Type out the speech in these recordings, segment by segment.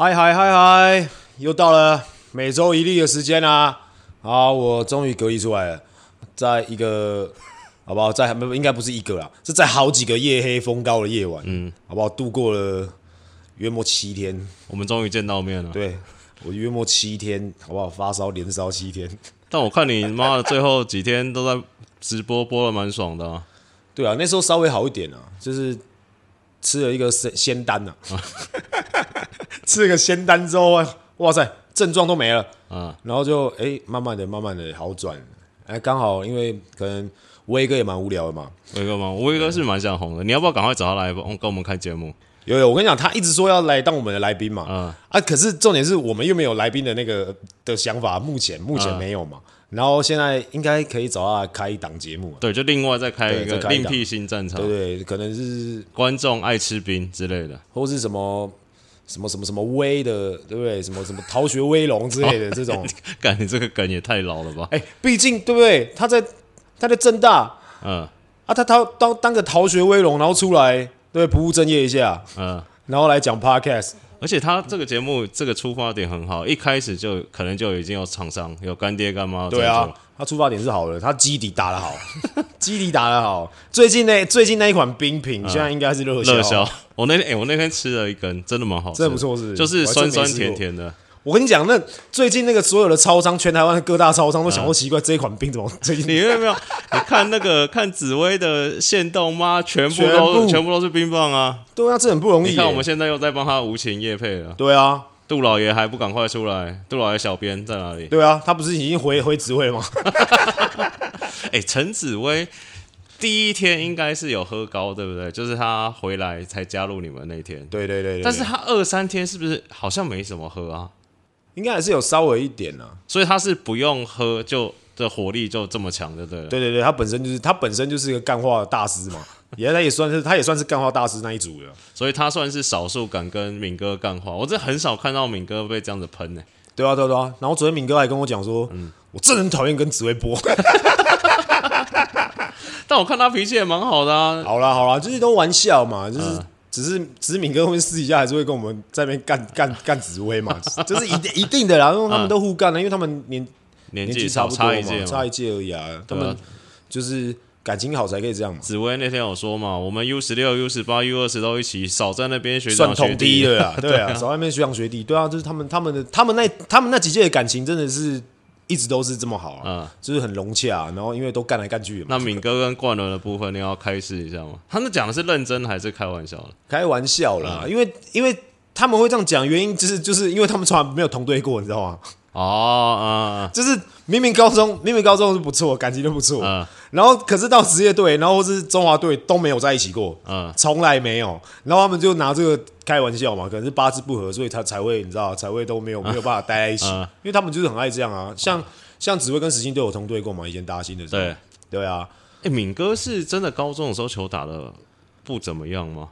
嗨嗨嗨嗨！又到了每周一例的时间啦！好，我终于隔离出来了，在一个好不好？在没应该不是一个啦，是在好几个夜黑风高的夜晚，嗯，好不好？度过了约莫七天，我们终于见到面了。对，我约莫七天，好不好？发烧连烧七天，但我看你妈的最后几天都在直播，播的蛮爽的啊。对啊，那时候稍微好一点啊，就是吃了一个仙仙丹呐、啊，吃了个仙丹之后，哇塞，症状都没了。啊，然后就哎、欸，慢慢的、慢慢的好转，哎、欸，刚好因为可能威哥也蛮无聊的嘛，威哥嘛？威哥是蛮想红的，你要不要赶快找他来跟我们开节目？有有，我跟你讲，他一直说要来当我们的来宾嘛，啊。啊，可是重点是我们又没有来宾的那个的想法，目前目前没有嘛。然后现在应该可以找他开一档节目，对，就另外再开一个另辟新战场，对对，可能是观众爱吃冰之类的，或是什么什么什么什么威的，对不对？什么什么逃学威龙之类的 这种，感觉这个梗也太老了吧？哎，毕竟对不对？他在他在正大，嗯。啊，他他当当个逃学威龙，然后出来对不务正业一下，嗯，然后来讲 podcast。而且他这个节目这个出发点很好，一开始就可能就已经有厂商有干爹干妈。对啊，他出发点是好的，他基底打得好，基底打得好。最近那最近那一款冰品，现在应该是热销。热销。我那天哎、欸，我那天吃了一根，真的蛮好吃，真的不错，是，就是酸酸甜甜的。我跟你讲，那最近那个所有的超商，全台湾的各大超商都想说奇怪，这一款冰怎么最近？你有没有？你看那个看紫薇的限动吗？全部都全部，都是冰棒啊！对啊，这很不容易。你看我们现在又在帮他无情夜配了。对啊，杜老爷还不赶快出来？杜老爷小编在哪里？对啊，他不是已经回回紫薇了吗？哎，陈紫薇第一天应该是有喝高，对不对？就是他回来才加入你们那天。对对对，对，对，但是他二三天是不是好像没什么喝啊？应该还是有稍微一点呢、啊，所以他是不用喝就的火力就这么强的，对对对对，他本身就是他本身就是一个干化大师嘛，也他也算是他也算是干化大师那一组的，所以他算是少数敢跟敏哥干话，我真的很少看到敏哥被这样子喷呢、欸。对啊对啊对啊，然后昨天敏哥还跟我讲说，嗯，我真的很讨厌跟紫薇播，但我看他脾气也蛮好的啊。好啦好啦，就是都玩笑嘛，就是。嗯只是，只是敏哥会私底下还是会跟我们在那边干干干紫薇嘛，这是一定一定的啦，因为他们都互干了，因为他们年年纪差不多嘛，差一届而已啊。他们就是感情好才可以这样嘛。紫薇那天有说嘛，我们 U 十六、U 十八、U 二十都一起，少在那边学长学弟的啦，对啊，少在那边学长学弟，对啊，就是他们他们的他们那他们那几届的感情真的是。一直都是这么好啊，嗯，就是很融洽，然后因为都干来干去。那敏哥跟冠伦的部分，你要开示一下吗？他们讲的是认真还是开玩笑的？开玩笑啦，嗯、因为因为他们会这样讲，原因就是就是因为他们从来没有同队过，你知道吗？哦，嗯，就是明明高中明明高中是不错，感情都不错，嗯，然后可是到职业队，然后是中华队都没有在一起过，嗯，从来没有，然后他们就拿这个开玩笑嘛，可能是八字不合，所以他才会你知道才会都没有没有办法待在一起，嗯，因为他们就是很爱这样啊，像像紫薇跟石鑫都有同队过嘛，以前大新的时候，对。对啊，哎，敏哥是真的高中的时候球打的不怎么样吗？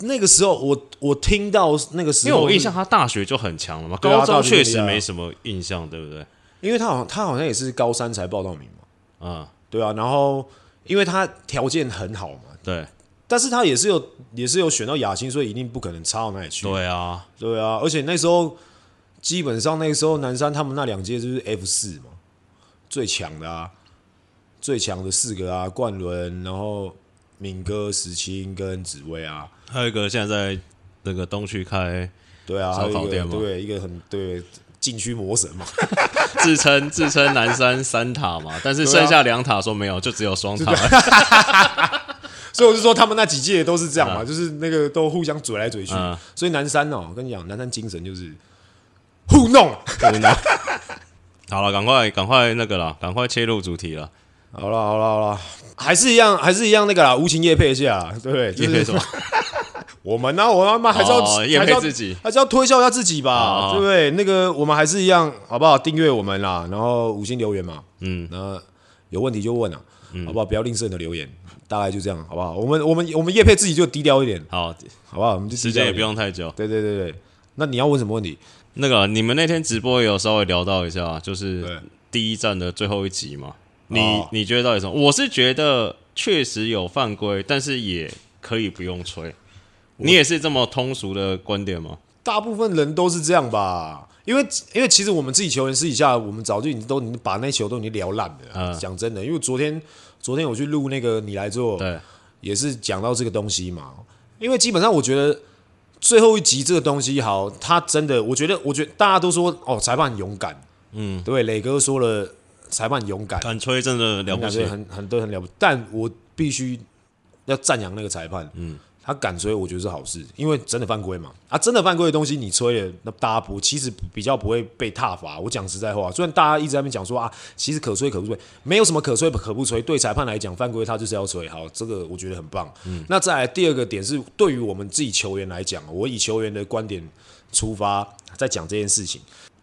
那个时候我，我我听到那个时候，因为我印象他大学就很强了嘛，高中确实没什么印象，对不对？因为他好像他好像也是高三才报到名嘛，嗯，对啊，然后因为他条件很好嘛，对，但是他也是有也是有选到亚青，所以一定不可能差到哪里去，对啊，对啊，而且那时候基本上那个时候南山他们那两届就是 F 四嘛，最强的啊，最强的四个啊，冠伦，然后敏哥、石青跟紫薇啊。还有一个现在在那个东区开对啊烧烤店嘛，对，一个很对禁区魔神嘛，自称自称南山三塔嘛，但是剩下两塔说没有，就只有双塔。所以我就说他们那几届都是这样嘛，就是那个都互相嘴来嘴去。所以南山哦，我跟你讲，南山精神就是糊弄。好了，赶快赶快那个了，赶快切入主题了。好了好了好了，还是一样还是一样那个啦，无情夜配一下，对不对？业配什么？我们呢、啊？我们还是要还是要自己，还是要推销一下自己吧，哦、对不对？那个我们还是一样，好不好？订阅我们啦，然后五星留言嘛，嗯，那有问题就问啊，嗯、好不好？不要吝啬你的留言，大概就这样，好不好？我们我们我们叶配自己就低调一点，好，好不好？我们就时间也不用太久，对对对对。那你要问什么问题？那个你们那天直播也有稍微聊到一下，就是第一站的最后一集嘛，你、哦、你觉得到底什么？我是觉得确实有犯规，但是也可以不用吹。你也是这么通俗的观点吗？大部分人都是这样吧？因为因为其实我们自己球员私底下，我们早就已经都已经把那球都已经聊烂了。嗯，讲真的，因为昨天昨天我去录那个你来做，对，也是讲到这个东西嘛。因为基本上我觉得最后一集这个东西好，他真的，我觉得我觉得大家都说哦，裁判很勇敢，嗯，对，磊哥说了，裁判勇敢，敢吹真的了不起，很很都很了不起，但我必须要赞扬那个裁判，嗯。他敢吹，我觉得是好事，因为真的犯规嘛。啊，真的犯规的东西你吹了，那大家不其实比较不会被踏罚。我讲实在话，虽然大家一直在那边讲说啊，其实可吹可不吹，没有什么可吹可不吹。对裁判来讲，犯规他就是要吹。好，这个我觉得很棒。嗯，那再来第二个点是，对于我们自己球员来讲，我以球员的观点出发，在讲这件事情，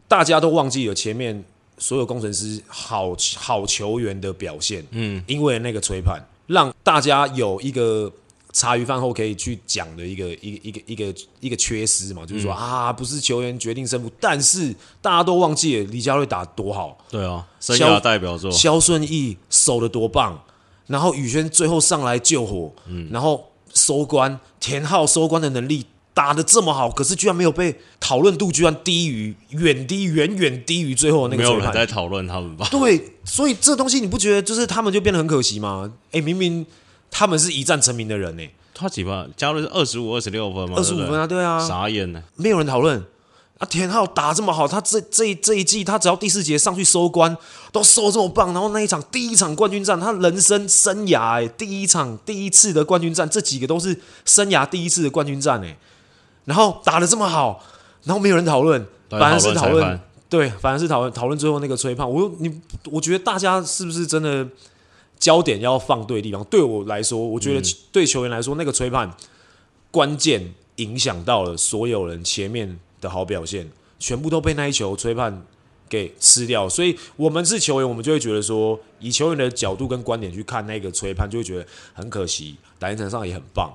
大家都忘记了前面所有工程师好好球员的表现。嗯，因为那个吹判，让大家有一个。茶余饭后可以去讲的一个一个一个一个一个缺失嘛，就是说、嗯、啊，不是球员决定胜负，但是大家都忘记了李佳瑞打多好，对啊，生涯代表作，肖顺义守的多棒，然后宇轩最后上来救火，嗯，然后收官，田浩收官的能力打得这么好，可是居然没有被讨论度，居然低于远低远远低于最后那个，没有人在讨论他们吧？对，所以这东西你不觉得就是他们就变得很可惜吗？哎，明明。他们是一战成名的人呢、欸，他几分？加入是二十五、二十六分吗？二十五分啊，对啊，傻眼呢，没有人讨论啊。田浩打这么好，他这这这一季，他只要第四节上去收官，都收这么棒。然后那一场第一场冠军战，他人生生涯哎、欸，第一场第一次的冠军战，这几个都是生涯第一次的冠军战哎、欸。然后打的这么好，然后没有人讨论，反而是讨论，对，反而是讨论讨论最后那个吹胖。我你，我觉得大家是不是真的？焦点要放对地方。对我来说，我觉得对球员来说，那个吹判关键影响到了所有人前面的好表现，全部都被那一球吹判给吃掉。所以，我们是球员，我们就会觉得说，以球员的角度跟观点去看那个吹判，就会觉得很可惜。打赢场上也很棒，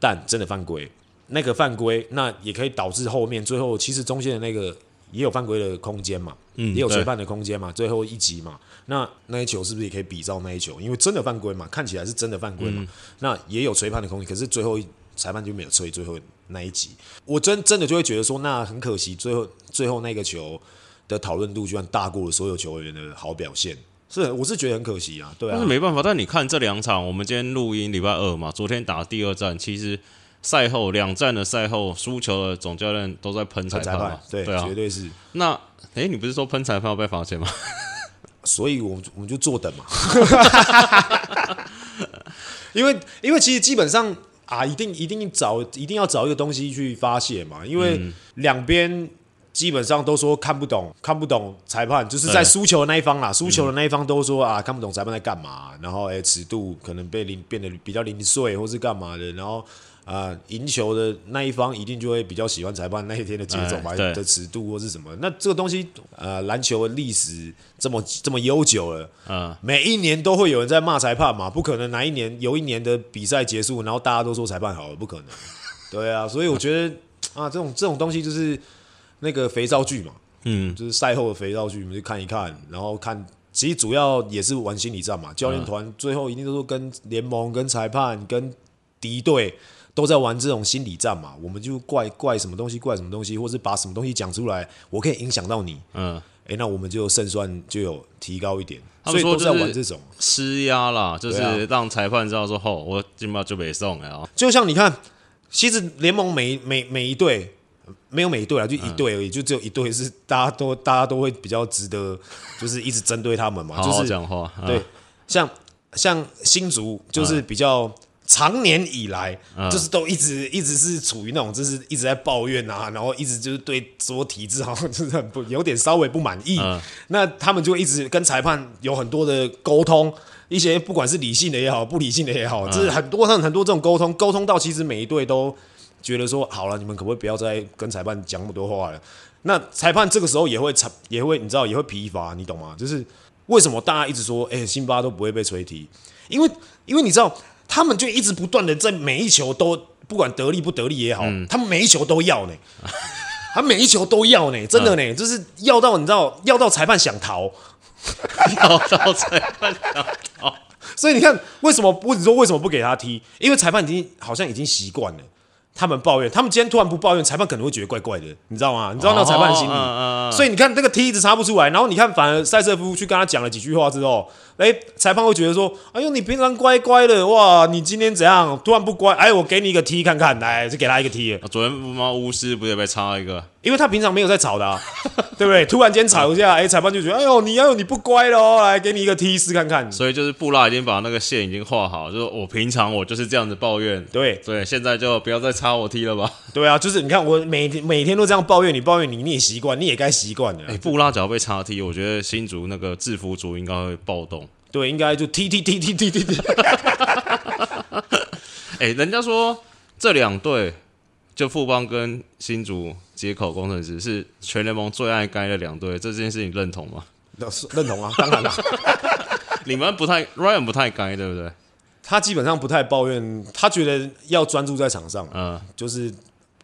但真的犯规，那个犯规，那也可以导致后面最后其实中间的那个。也有犯规的空间嘛，嗯，也有吹判的空间嘛，最后一集嘛，那那一球是不是也可以比照那一球？因为真的犯规嘛，看起来是真的犯规嘛，嗯、那也有吹判的空间，可是最后裁判就没有吹最后那一集，我真真的就会觉得说，那很可惜，最后最后那个球的讨论度居然大过了所有球员的好表现，是，我是觉得很可惜啊，对啊，但是没办法，但你看这两场，我们今天录音礼拜二嘛，昨天打第二战，其实。赛后两战的赛后输球的总教练都在喷裁判嘛？对，对啊，绝对是。那哎、欸，你不是说喷裁判要被罚钱吗？所以我们我们就坐等嘛。因为因为其实基本上啊，一定一定找一定要找一个东西去发泄嘛。因为两边基本上都说看不懂，看不懂裁判，就是在输球的那一方啦，输球的那一方都说啊，看不懂裁判在干嘛。然后哎，尺度可能被零变得比较零碎，或是干嘛的。然后。啊，赢球的那一方一定就会比较喜欢裁判那一天的节奏吧，的尺度或是什么？那这个东西，呃，篮球的历史这么这么悠久了，嗯，每一年都会有人在骂裁判嘛，不可能哪一年有一年的比赛结束，然后大家都说裁判好了，不可能。对啊，所以我觉得啊，这种这种东西就是那个肥皂剧嘛，嗯，就是赛后的肥皂剧，我们去看一看，然后看，其实主要也是玩心理战嘛，教练团最后一定都是跟联盟、跟裁判、跟敌队。都在玩这种心理战嘛，我们就怪怪什么东西，怪什么东西，或是把什么东西讲出来，我可以影响到你。嗯，哎、欸，那我们就胜算就有提高一点。所以都在玩这种施压啦，就是让裁判知道说，吼，我今麦就没送了。就像你看，其实联盟每每每一队没有每一队啊，就一队而已，嗯、就只有一队是大家都大家都会比较值得，就是一直针对他们嘛。好好讲话。就是、对，像像新竹就是比较。嗯长年以来，就是都一直一直是处于那种，就是一直在抱怨啊，然后一直就是对所有体制好像就是很不有点稍微不满意。那他们就一直跟裁判有很多的沟通，一些不管是理性的也好，不理性的也好，就是很多很很多这种沟通，沟通到其实每一队都觉得说，好了，你们可不可以不要再跟裁判讲那么多话了？那裁判这个时候也会也会你知道也会疲乏，你懂吗？就是为什么大家一直说，哎、欸，辛巴都不会被吹踢？因为因为你知道。他们就一直不断的在每一球都不管得力不得力也好，嗯、他们每一球都要呢，他每一球都要呢，真的呢，嗯、就是要到你知道，要到裁判想逃，要到裁判想逃。所以你看，为什么不？你说为什么不给他踢？因为裁判已经好像已经习惯了，他们抱怨，他们今天突然不抱怨，裁判可能会觉得怪怪的，你知道吗？你知道那个裁判心理，哦、所以你看那个踢一直插不出来，然后你看反而赛瑟夫去跟他讲了几句话之后，哎，裁判会觉得说，哎呦，你平常乖乖的，哇，你今天怎样？突然不乖，哎，我给你一个踢看看，来，就给他一个 T。昨天妈巫师不是被插了一个？因为他平常没有在吵的、啊，对不对？突然间吵一下，哎、欸，裁判就觉得，哎呦，你要有你不乖喽，来给你一个踢试看看。所以就是布拉已经把那个线已经画好，就是我平常我就是这样子抱怨，对对，现在就不要再插我踢了吧。对啊，就是你看我每天每天都这样抱怨你，抱怨你，你也习惯，你也该习惯了。哎、欸，布拉只要被插踢我觉得新竹那个制服组应该会暴动。对，应该就踢踢踢踢踢踢踢。哎，人家说这两队。就富邦跟新竹接口工程师是全联盟最爱该的两队，这件事情认同吗？认同啊，当然了。你们不太 Ryan 不太该，对不对？他基本上不太抱怨，他觉得要专注在场上，嗯，就是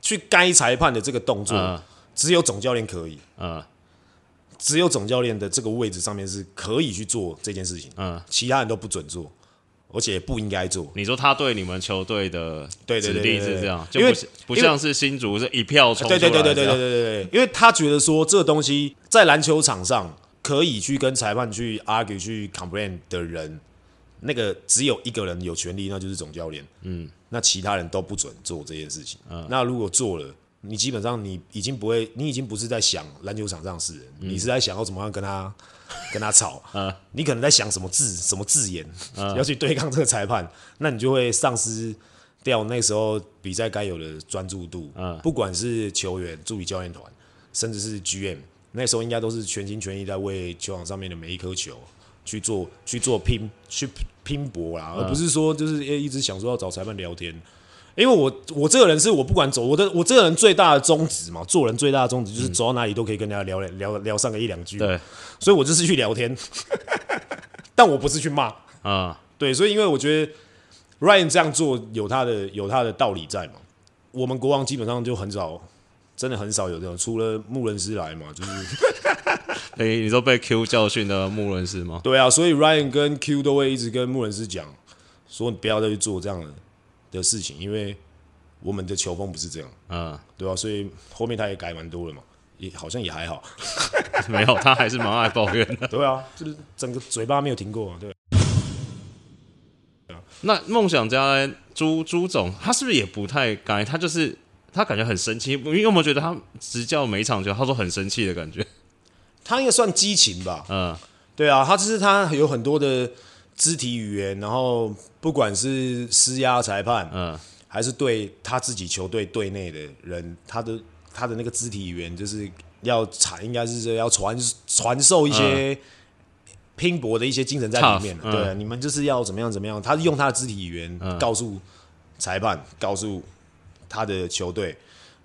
去该裁判的这个动作，嗯、只有总教练可以，嗯，只有总教练的这个位置上面是可以去做这件事情，嗯，其他人都不准做。而且不应该做。你说他对你们球队的对指令是这样，因为不像是新竹是一票冲出来。对对对对对对对对，因为他觉得说这个东西在篮球场上可以去跟裁判去 argue 去 complain 的人，那个只有一个人有权利，那就是总教练。嗯，那其他人都不准做这件事情。嗯，那如果做了，你基本上你已经不会，你已经不是在想篮球场上是人，你是在想要怎么样跟他。跟他吵，啊，你可能在想什么字、什么字眼，啊，要去对抗这个裁判，那你就会丧失掉那时候比赛该有的专注度。嗯，不管是球员、助理教练团，甚至是 GM，那时候应该都是全心全意在为球场上面的每一颗球去做、去做拼、去拼搏啦，而不是说就是一直想说要找裁判聊天。因为我我这个人是我不管走我的我这个人最大的宗旨嘛，做人最大的宗旨就是走到哪里都可以跟人家聊聊聊上个一两句。对，所以我就是去聊天，但我不是去骂啊。对，所以因为我觉得 Ryan 这样做有他的有他的道理在嘛。我们国王基本上就很少，真的很少有这种，除了穆伦斯来嘛，就是。哎，你说被 Q 教训的穆伦斯吗？对啊，所以 Ryan 跟 Q 都会一直跟穆伦斯讲，说你不要再去做这样的。的事情，因为我们的球风不是这样，嗯，对吧、啊？所以后面他也改蛮多了嘛，也好像也还好，没有，他还是蛮爱抱怨的，对啊，就是整个嘴巴没有停过，对。那梦想家朱朱总，他是不是也不太该？他就是他感觉很生气，因为我们觉得他执教每一场球，他说很生气的感觉？他应该算激情吧，嗯，对啊，他就是他有很多的。肢体语言，然后不管是施压裁判，嗯，还是对他自己球队队内的人，他的他的那个肢体语言，就是要传，应该是要传传授一些拼搏的一些精神在里面。嗯、对，你们就是要怎么样怎么样，他用他的肢体语言告诉裁判，告诉他的球队。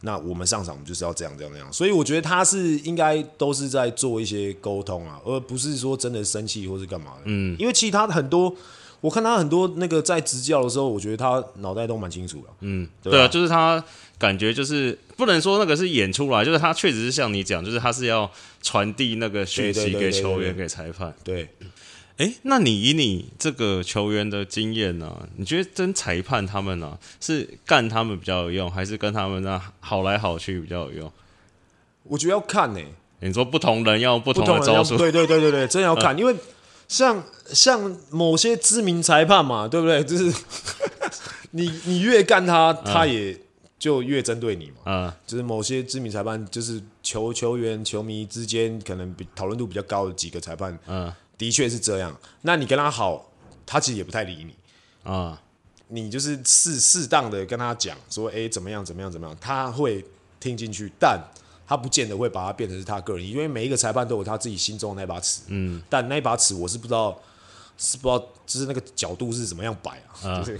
那我们上场就是要这样这样这样，所以我觉得他是应该都是在做一些沟通啊，而不是说真的生气或是干嘛的。嗯，因为其他很多，我看他很多那个在执教的时候，我觉得他脑袋都蛮清楚的。嗯，对，对啊，就是他感觉就是不能说那个是演出来，就是他确实是像你讲，就是他是要传递那个讯息给球员、给裁判。对。哎、欸，那你以你这个球员的经验呢、啊，你觉得跟裁判他们呢、啊，是干他们比较有用，还是跟他们那好来好去比较有用？我觉得要看呢、欸。你说不同人要用不同的招数，对对对对对，真要看，嗯、因为像像某些知名裁判嘛，对不对？就是你你越干他，他也就越针对你嘛。嗯，就是某些知名裁判，就是球球员、球迷之间可能比讨论度比较高的几个裁判，嗯。的确是这样，那你跟他好，他其实也不太理你啊。你就是适适当的跟他讲说，哎，怎么样，怎么样，怎么样，他会听进去，但他不见得会把它变成是他个人，因为每一个裁判都有他自己心中的那把尺。嗯，但那把尺我是不知道，是不知道，就是那个角度是怎么样摆啊？就是，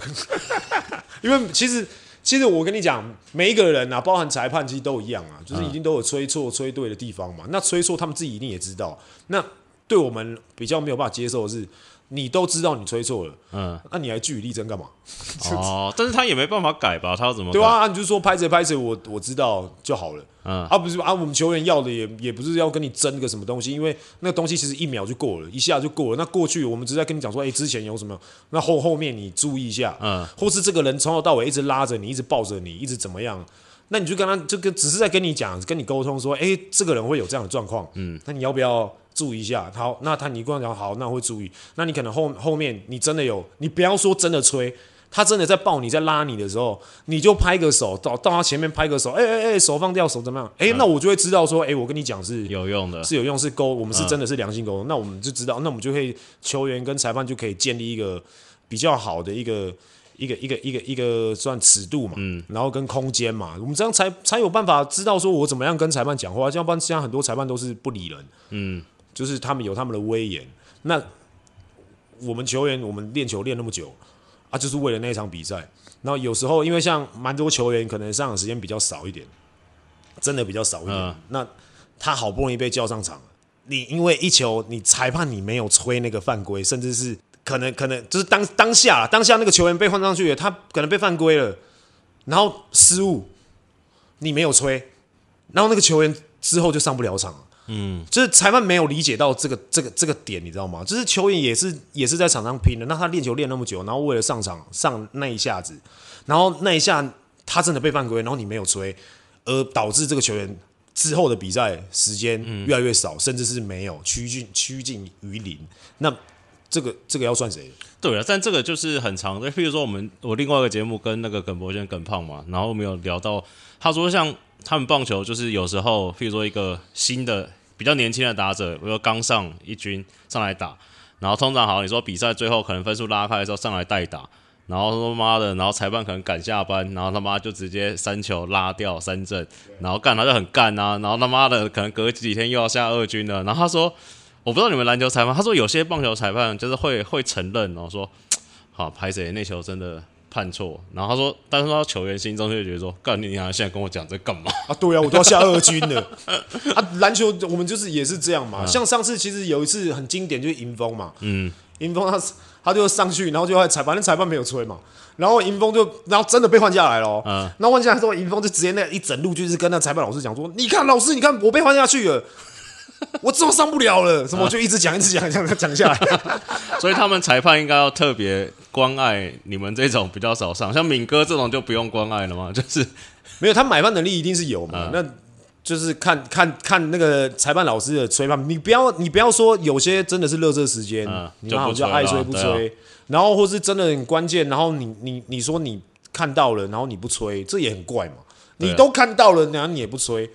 因为其实，其实我跟你讲，每一个人啊，包含裁判，其实都一样啊，就是一定都有吹错、吹对的地方嘛。那吹错，他们自己一定也知道。那对我们比较没有办法接受的是。你都知道你吹错了，嗯，那你还据理力争干嘛？哦，但是他也没办法改吧？他要怎么改？对啊，你就说拍谁拍谁，我我知道就好了，嗯，啊不是啊，我们球员要的也也不是要跟你争个什么东西，因为那个东西其实一秒就过了，一下就过了。那过去我们只是在跟你讲说，哎、欸，之前有什么？那后后面你注意一下，嗯，或是这个人从头到尾一直拉着你，一直抱着你，一直怎么样？那你就跟他这个只是在跟你讲，跟你沟通说，哎、欸，这个人会有这样的状况，嗯，那你要不要？注意一下，好，那他你跟我讲好，那我会注意。那你可能后后面你真的有，你不要说真的吹，他真的在抱你在拉你的时候，你就拍个手到到他前面拍个手，哎哎哎，手放掉，手怎么样？哎、欸，那我就会知道说，哎、欸，我跟你讲是有用的，是有用，是沟，我们是真的是良性沟通、嗯。那我们就知道，那我们就可以球员跟裁判就可以建立一个比较好的一个一个一个一个一个算尺度嘛，嗯，然后跟空间嘛，我们这样才才有办法知道说我怎么样跟裁判讲话，要不然现在很多裁判都是不理人，嗯。就是他们有他们的威严，那我们球员我们练球练那么久啊，就是为了那一场比赛。然后有时候因为像蛮多球员可能上场时间比较少一点，真的比较少一点。嗯、那他好不容易被叫上场，你因为一球你裁判你没有吹那个犯规，甚至是可能可能就是当当下当下那个球员被换上去了，他可能被犯规了，然后失误，你没有吹，然后那个球员之后就上不了场了。嗯，就是裁判没有理解到这个这个这个点，你知道吗？就是球员也是也是在场上拼的，那他练球练那么久，然后为了上场上那一下子，然后那一下他真的被犯规，然后你没有吹，而导致这个球员之后的比赛时间越来越少，嗯、甚至是没有趋近趋近于零。那这个这个要算谁？对啊，但这个就是很长的。譬如说，我们我另外一个节目跟那个耿博轩耿胖嘛，然后我们有聊到，他说像他们棒球就是有时候，譬如说一个新的。比较年轻的打者，比如说刚上一军上来打，然后通常好像，你说比赛最后可能分数拉开的时候上来代打，然后他妈的，然后裁判可能赶下班，然后他妈就直接三球拉掉三振，然后干他就很干啊，然后他妈的可能隔几天又要下二军了，然后他说，我不知道你们篮球裁判，他说有些棒球裁判就是会会承认，然后说，好，拍谁那球真的。判错，然后他说，但是他球员心中就觉得说，干你娘，现在跟我讲这干嘛啊？对啊，我都要下二军了 啊！篮球我们就是也是这样嘛。嗯、像上次其实有一次很经典，就是迎风嘛。嗯，迎风他他就上去，然后就在裁判，那裁判没有吹嘛。然后迎风就，然后真的被换下来了。嗯，然后换下来之后，迎风就直接那一整路就是跟那裁判老师讲说，你看老师，你看我被换下去了。我怎么上不了了？什么我就一直讲，一直讲，讲讲下来。所以他们裁判应该要特别关爱你们这种比较少上，像敏哥这种就不用关爱了吗？就是 没有他买饭能力一定是有嘛。嗯、那就是看看看那个裁判老师的吹判，你不要你不要说有些真的是垃圾时间，嗯、你好就爱吹不吹，然后或是真的很关键，然后你你你说你看到了，然后你不吹，这也很怪嘛。你都看到了，然后你也不吹。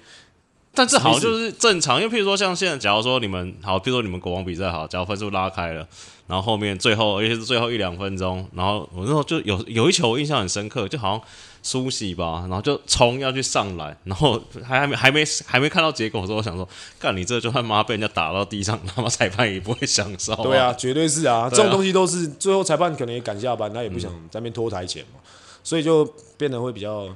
但这好像就是正常，因为譬如说像现在，假如说你们好，譬如说你们国王比赛好，假如分数拉开了，然后后面最后，尤其是最后一两分钟，然后我那时候就有有一球我印象很深刻，就好像苏西吧，然后就冲要去上篮，然后还还没还没还没看到结果的时候，我想说，干你这就他妈被人家打到地上，他妈裁判也不会享受。对啊，绝对是啊，这种东西都是最后裁判可能也赶下班，他也不想在那边拖台前嘛，所以就变得会比较。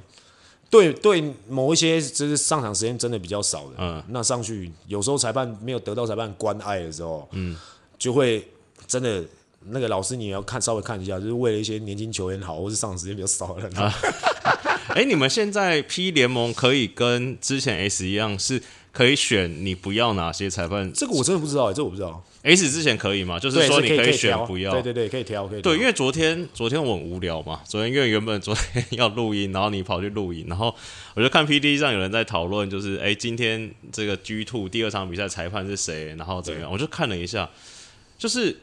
对对，某一些就是上场时间真的比较少的，嗯，那上去有时候裁判没有得到裁判关爱的时候，嗯，就会真的那个老师你也要看稍微看一下，就是为了一些年轻球员好，或是上场时间比较少的人。哎、啊欸，你们现在 P 联盟可以跟之前 S 一样是？可以选你不要哪些裁判？这个我真的不知道，这个我不知道。S 之前可以吗？就是说你可以选不要。对对对，可以挑，可以。对，因为昨天昨天我很无聊嘛，昨天因为原本昨天要录音，然后你跑去录音，然后我就看 PTT 上有人在讨论，就是哎，今天这个 G Two 第二场比赛裁判是谁？然后怎么样？我就看了一下，就是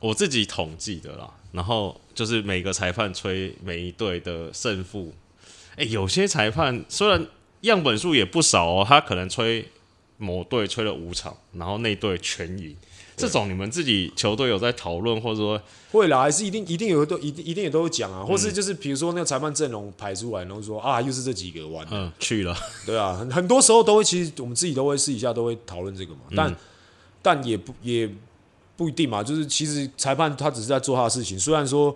我自己统计的啦，然后就是每个裁判吹每一队的胜负。哎，有些裁判虽然样本数也不少哦，他可能吹。某队吹了五场，然后那队全赢，这种你们自己球队有在讨论，或者说会啦，还是一定一定有都一定一定也都有讲啊，或是就是比如说那个裁判阵容排出来，然后说啊又是这几个完，嗯，去了，对啊，很很多时候都会，其实我们自己都会私底下都会讨论这个嘛，但、嗯、但也不也不一定嘛，就是其实裁判他只是在做他的事情，虽然说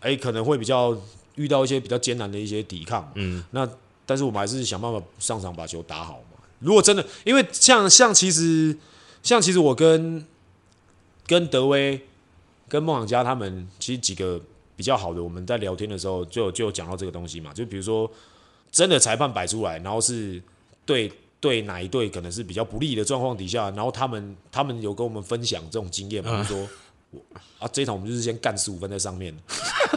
哎、欸、可能会比较遇到一些比较艰难的一些抵抗，嗯，那但是我们还是想办法上场把球打好嘛。如果真的，因为像像其实像其实我跟跟德威、跟梦想家他们其实几个比较好的，我们在聊天的时候就就讲到这个东西嘛。就比如说，真的裁判摆出来，然后是对对哪一队可能是比较不利的状况底下，然后他们他们有跟我们分享这种经验嘛，就说啊，这一场我们就是先干十五分在上面，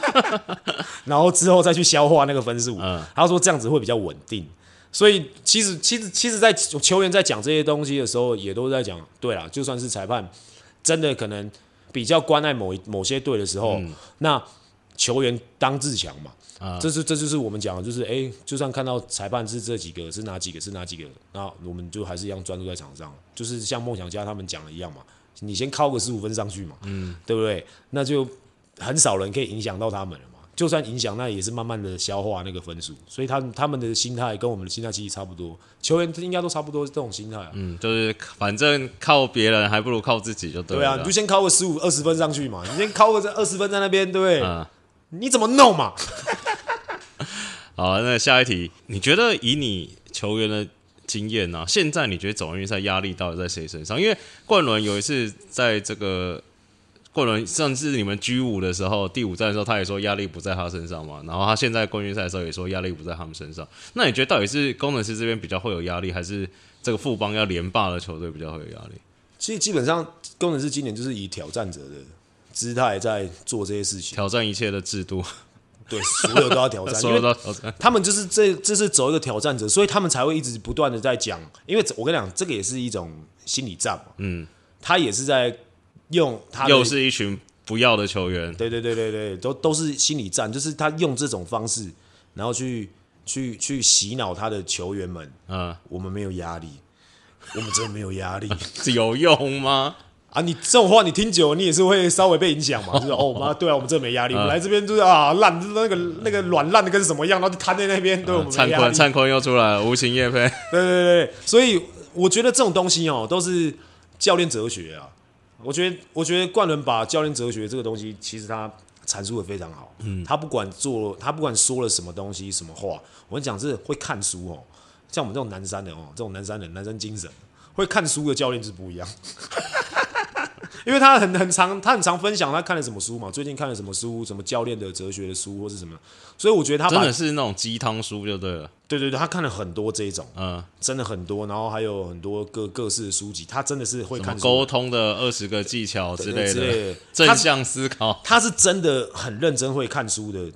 然后之后再去消化那个分数。他说这样子会比较稳定。所以其实其实其实，在球员在讲这些东西的时候，也都在讲，对啦，就算是裁判真的可能比较关爱某某些队的时候，嗯、那球员当自强嘛，啊，这是这就是我们讲的，就是哎、欸，就算看到裁判是这几个是哪几个是哪几个，那我们就还是一样专注在场上，就是像梦想家他们讲的一样嘛，你先靠个十五分上去嘛，嗯，对不对？那就很少人可以影响到他们了嘛。就算影响，那也是慢慢的消化那个分数，所以他他们的心态跟我们的心态其实差不多，球员应该都差不多这种心态啊。嗯，就是反正靠别人还不如靠自己就对了。对啊，你就先靠个十五二十分上去嘛，你先靠个这二十分在那边，对不对？嗯。你怎么弄嘛？好，那下一题，你觉得以你球员的经验呢、啊，现在你觉得总决赛压力到底在谁身上？因为冠伦有一次在这个。冠伦上次你们 G 五的时候，第五战的时候，他也说压力不在他身上嘛。然后他现在冠军赛的时候也说压力不在他们身上。那你觉得到底是工程师这边比较会有压力，还是这个富邦要连霸的球队比较会有压力？其实基本上工程师今年就是以挑战者的姿态在做这些事情，挑战一切的制度。对，所有都要挑战，所有都要挑战。他们就是这这是走一个挑战者，所以他们才会一直不断的在讲。因为我跟你讲，这个也是一种心理战嘛。嗯，他也是在。用他又是一群不要的球员，对对对对对，都都是心理战，就是他用这种方式，然后去去去洗脑他的球员们。嗯，我们没有压力，我们真的没有压力，是 有用吗？啊，你这种话你听久了，你也是会稍微被影响嘛。就是 哦，妈，对啊，我们真的没压力，我们来这边就是啊，烂那个那个软烂的跟什么样，然后就瘫在那边。对我们灿坤，灿坤又出来了，无情夜飞。对对对，所以我觉得这种东西哦，都是教练哲学啊。我觉得，我觉得冠伦把教练哲学这个东西，其实他阐述的非常好。嗯，他不管做，他不管说了什么东西、什么话，我跟你讲，是会看书哦。像我们这种南山人哦，这种南山人、南山精神，会看书的教练是不一样。因为他很很常，他很常分享他看了什么书嘛，最近看了什么书，什么教练的哲学的书或是什么，所以我觉得他真的是那种鸡汤书就对了。对对对，他看了很多这种，嗯，真的很多，然后还有很多各各式的书籍，他真的是会看沟通的二十个技巧之类的，正向思考。他，他是真的很认真会看书的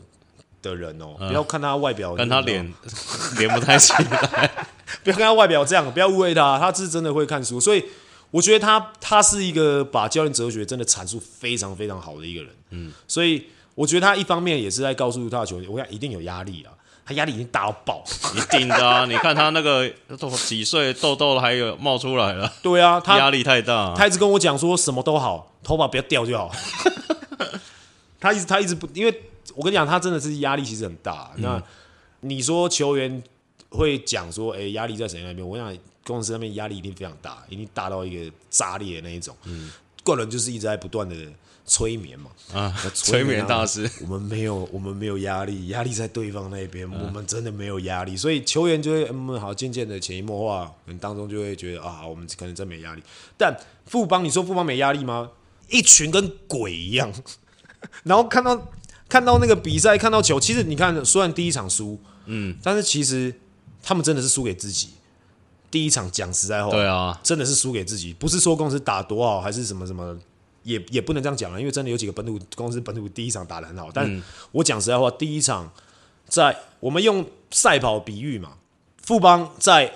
的人哦，嗯、不要看他外表，跟他脸 脸不太起来，不要看他外表这样，不要误会他，他是真的会看书，所以。我觉得他他是一个把教练哲学真的阐述非常非常好的一个人，嗯，所以我觉得他一方面也是在告诉他的球员，我想一定有压力啊，他压力已经大到爆，一定的啊，你看他那个都几岁痘痘还有冒出来了，对啊，他压力太大。啊，他一直跟我讲说什么都好，头发不要掉就好，他一直他一直不，因为我跟你讲，他真的是压力其实很大，嗯，那你说球员会讲说，哎，压力在谁那边？我想。公司那边压力一定非常大，一定大到一个炸裂的那一种。嗯，冠伦就是一直在不断的催眠嘛。啊，催眠大师。我们没有，我们没有压力，压力在对方那边。嗯、我们真的没有压力，所以球员就会嗯，好，渐渐的潜移默化，可能当中就会觉得啊，我们可能真没压力。但富邦，你说富邦没压力吗？一群跟鬼一样。然后看到看到那个比赛，看到球，其实你看，虽然第一场输，嗯，但是其实他们真的是输给自己。第一场讲实在话，对啊，真的是输给自己，不是说公司打多好还是什么什么，也也不能这样讲了，因为真的有几个本土公司本土第一场打得很好，但我讲实在话，第一场在我们用赛跑比喻嘛，富邦在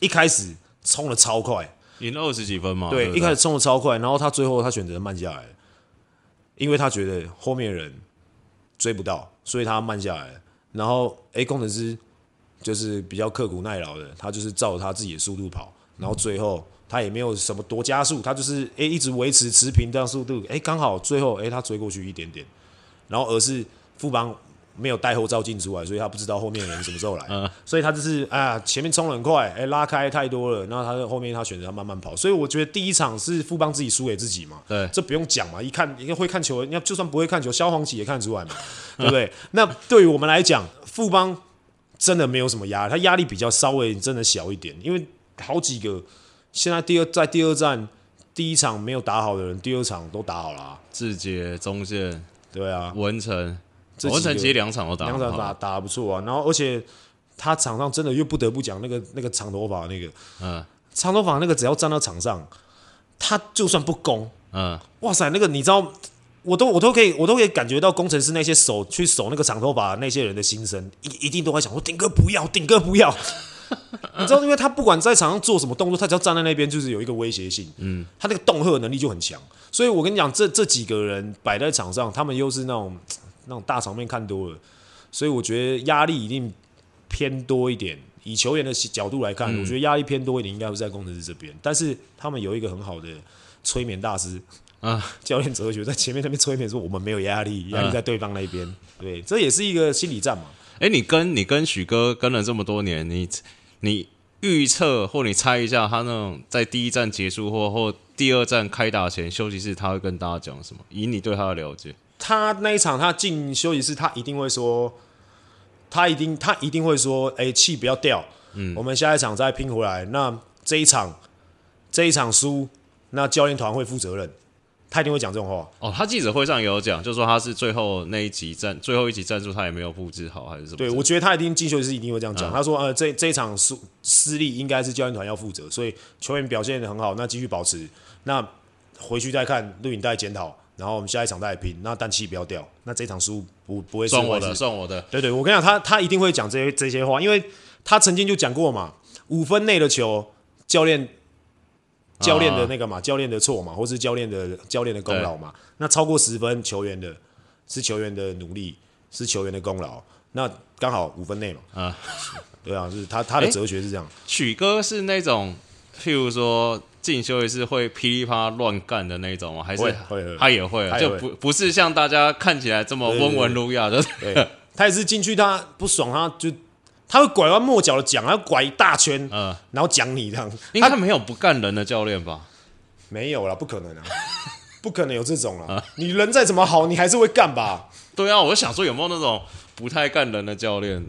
一开始冲的超快，赢了二十几分嘛，对，一开始冲的超快，然后他最后他选择慢下来，因为他觉得后面人追不到，所以他慢下来，然后哎，工程师。就是比较刻苦耐劳的，他就是照他自己的速度跑，然后最后他也没有什么多加速，他就是诶、欸、一直维持持平这样速度，诶、欸、刚好最后诶、欸、他追过去一点点，然后而是富邦没有带后照镜出来，所以他不知道后面的人什么时候来，嗯、所以他就是啊前面冲得很快，诶、欸、拉开太多了，然后他后面他选择他慢慢跑，所以我觉得第一场是富邦自己输给自己嘛，对，这不用讲嘛，一看一个会看球，你要就算不会看球，萧煌奇也看得出来嘛，对不对？那对于我们来讲，富邦。真的没有什么压力，他压力比较稍微真的小一点，因为好几个现在第二在第二站第一场没有打好的人，第二场都打好了、啊。志杰、中线，对啊，文成，文成其实两场都打，两场打打不错啊。然后而且他场上真的又不得不讲那个那个长头发那个，嗯，长头发那个只要站到场上，他就算不攻，嗯，哇塞，那个你知道，我都我都可以我都可以感觉到工程师那些手去守那个长头发那些人的心声，一一定都会想说顶哥不要，顶哥不要。你知道，因为他不管在场上做什么动作，他只要站在那边，就是有一个威胁性。嗯，他那个恫吓能力就很强。所以我跟你讲，这这几个人摆在场上，他们又是那种那种大场面看多了，所以我觉得压力一定偏多一点。以球员的角度来看，嗯、我觉得压力偏多一点，应该会在工程师这边。但是他们有一个很好的催眠大师啊，教练哲学在前面那边催眠说：“我们没有压力，压力在对方那边。啊”对，这也是一个心理战嘛。哎、欸，你跟你跟许哥跟了这么多年，你。你预测或你猜一下，他那种在第一站结束或或第二站开打前休息室，他会跟大家讲什么？以你对他的了解，他那一场他进休息室，他一定会说，他一定他一定会说，哎、欸，气不要掉，嗯，我们下一场再拼回来。那这一场这一场输，那教练团会负责任。他一定会讲这种话哦。他记者会上也有讲，就说他是最后那一集战，最后一集战术他也没有布置好，还是什么？对，我觉得他一定进修是一定会这样讲。嗯、他说：“呃，这这一场失失利应该是教练团要负责，所以球员表现的很好，那继续保持。那回去再看录影带检讨，然后我们下一场再来拼。那氮气不要掉。那这场输不不会算我的，算我的。对对，我跟你讲，他他一定会讲这些这些话，因为他曾经就讲过嘛，五分内的球，教练。”教练的那个嘛，教练的错嘛，或是教练的教练的功劳嘛。那超过十分，球员的是球员的努力，是球员的功劳。那刚好五分内嘛。啊，对啊，就是他他的哲学是这样。曲哥是那种，譬如说进修也是会噼里啪啦乱干的那种吗？还是会他也会，就不不是像大家看起来这么温文儒雅的。对，他也是进去他不爽他就。他会拐弯抹角的讲，他要拐一大圈，嗯，然后讲你这样，应该没有不干人的教练吧？没有啦，不可能啊，不可能有这种啊！你人再怎么好，你还是会干吧？对啊，我就想说有没有那种不太干人的教练？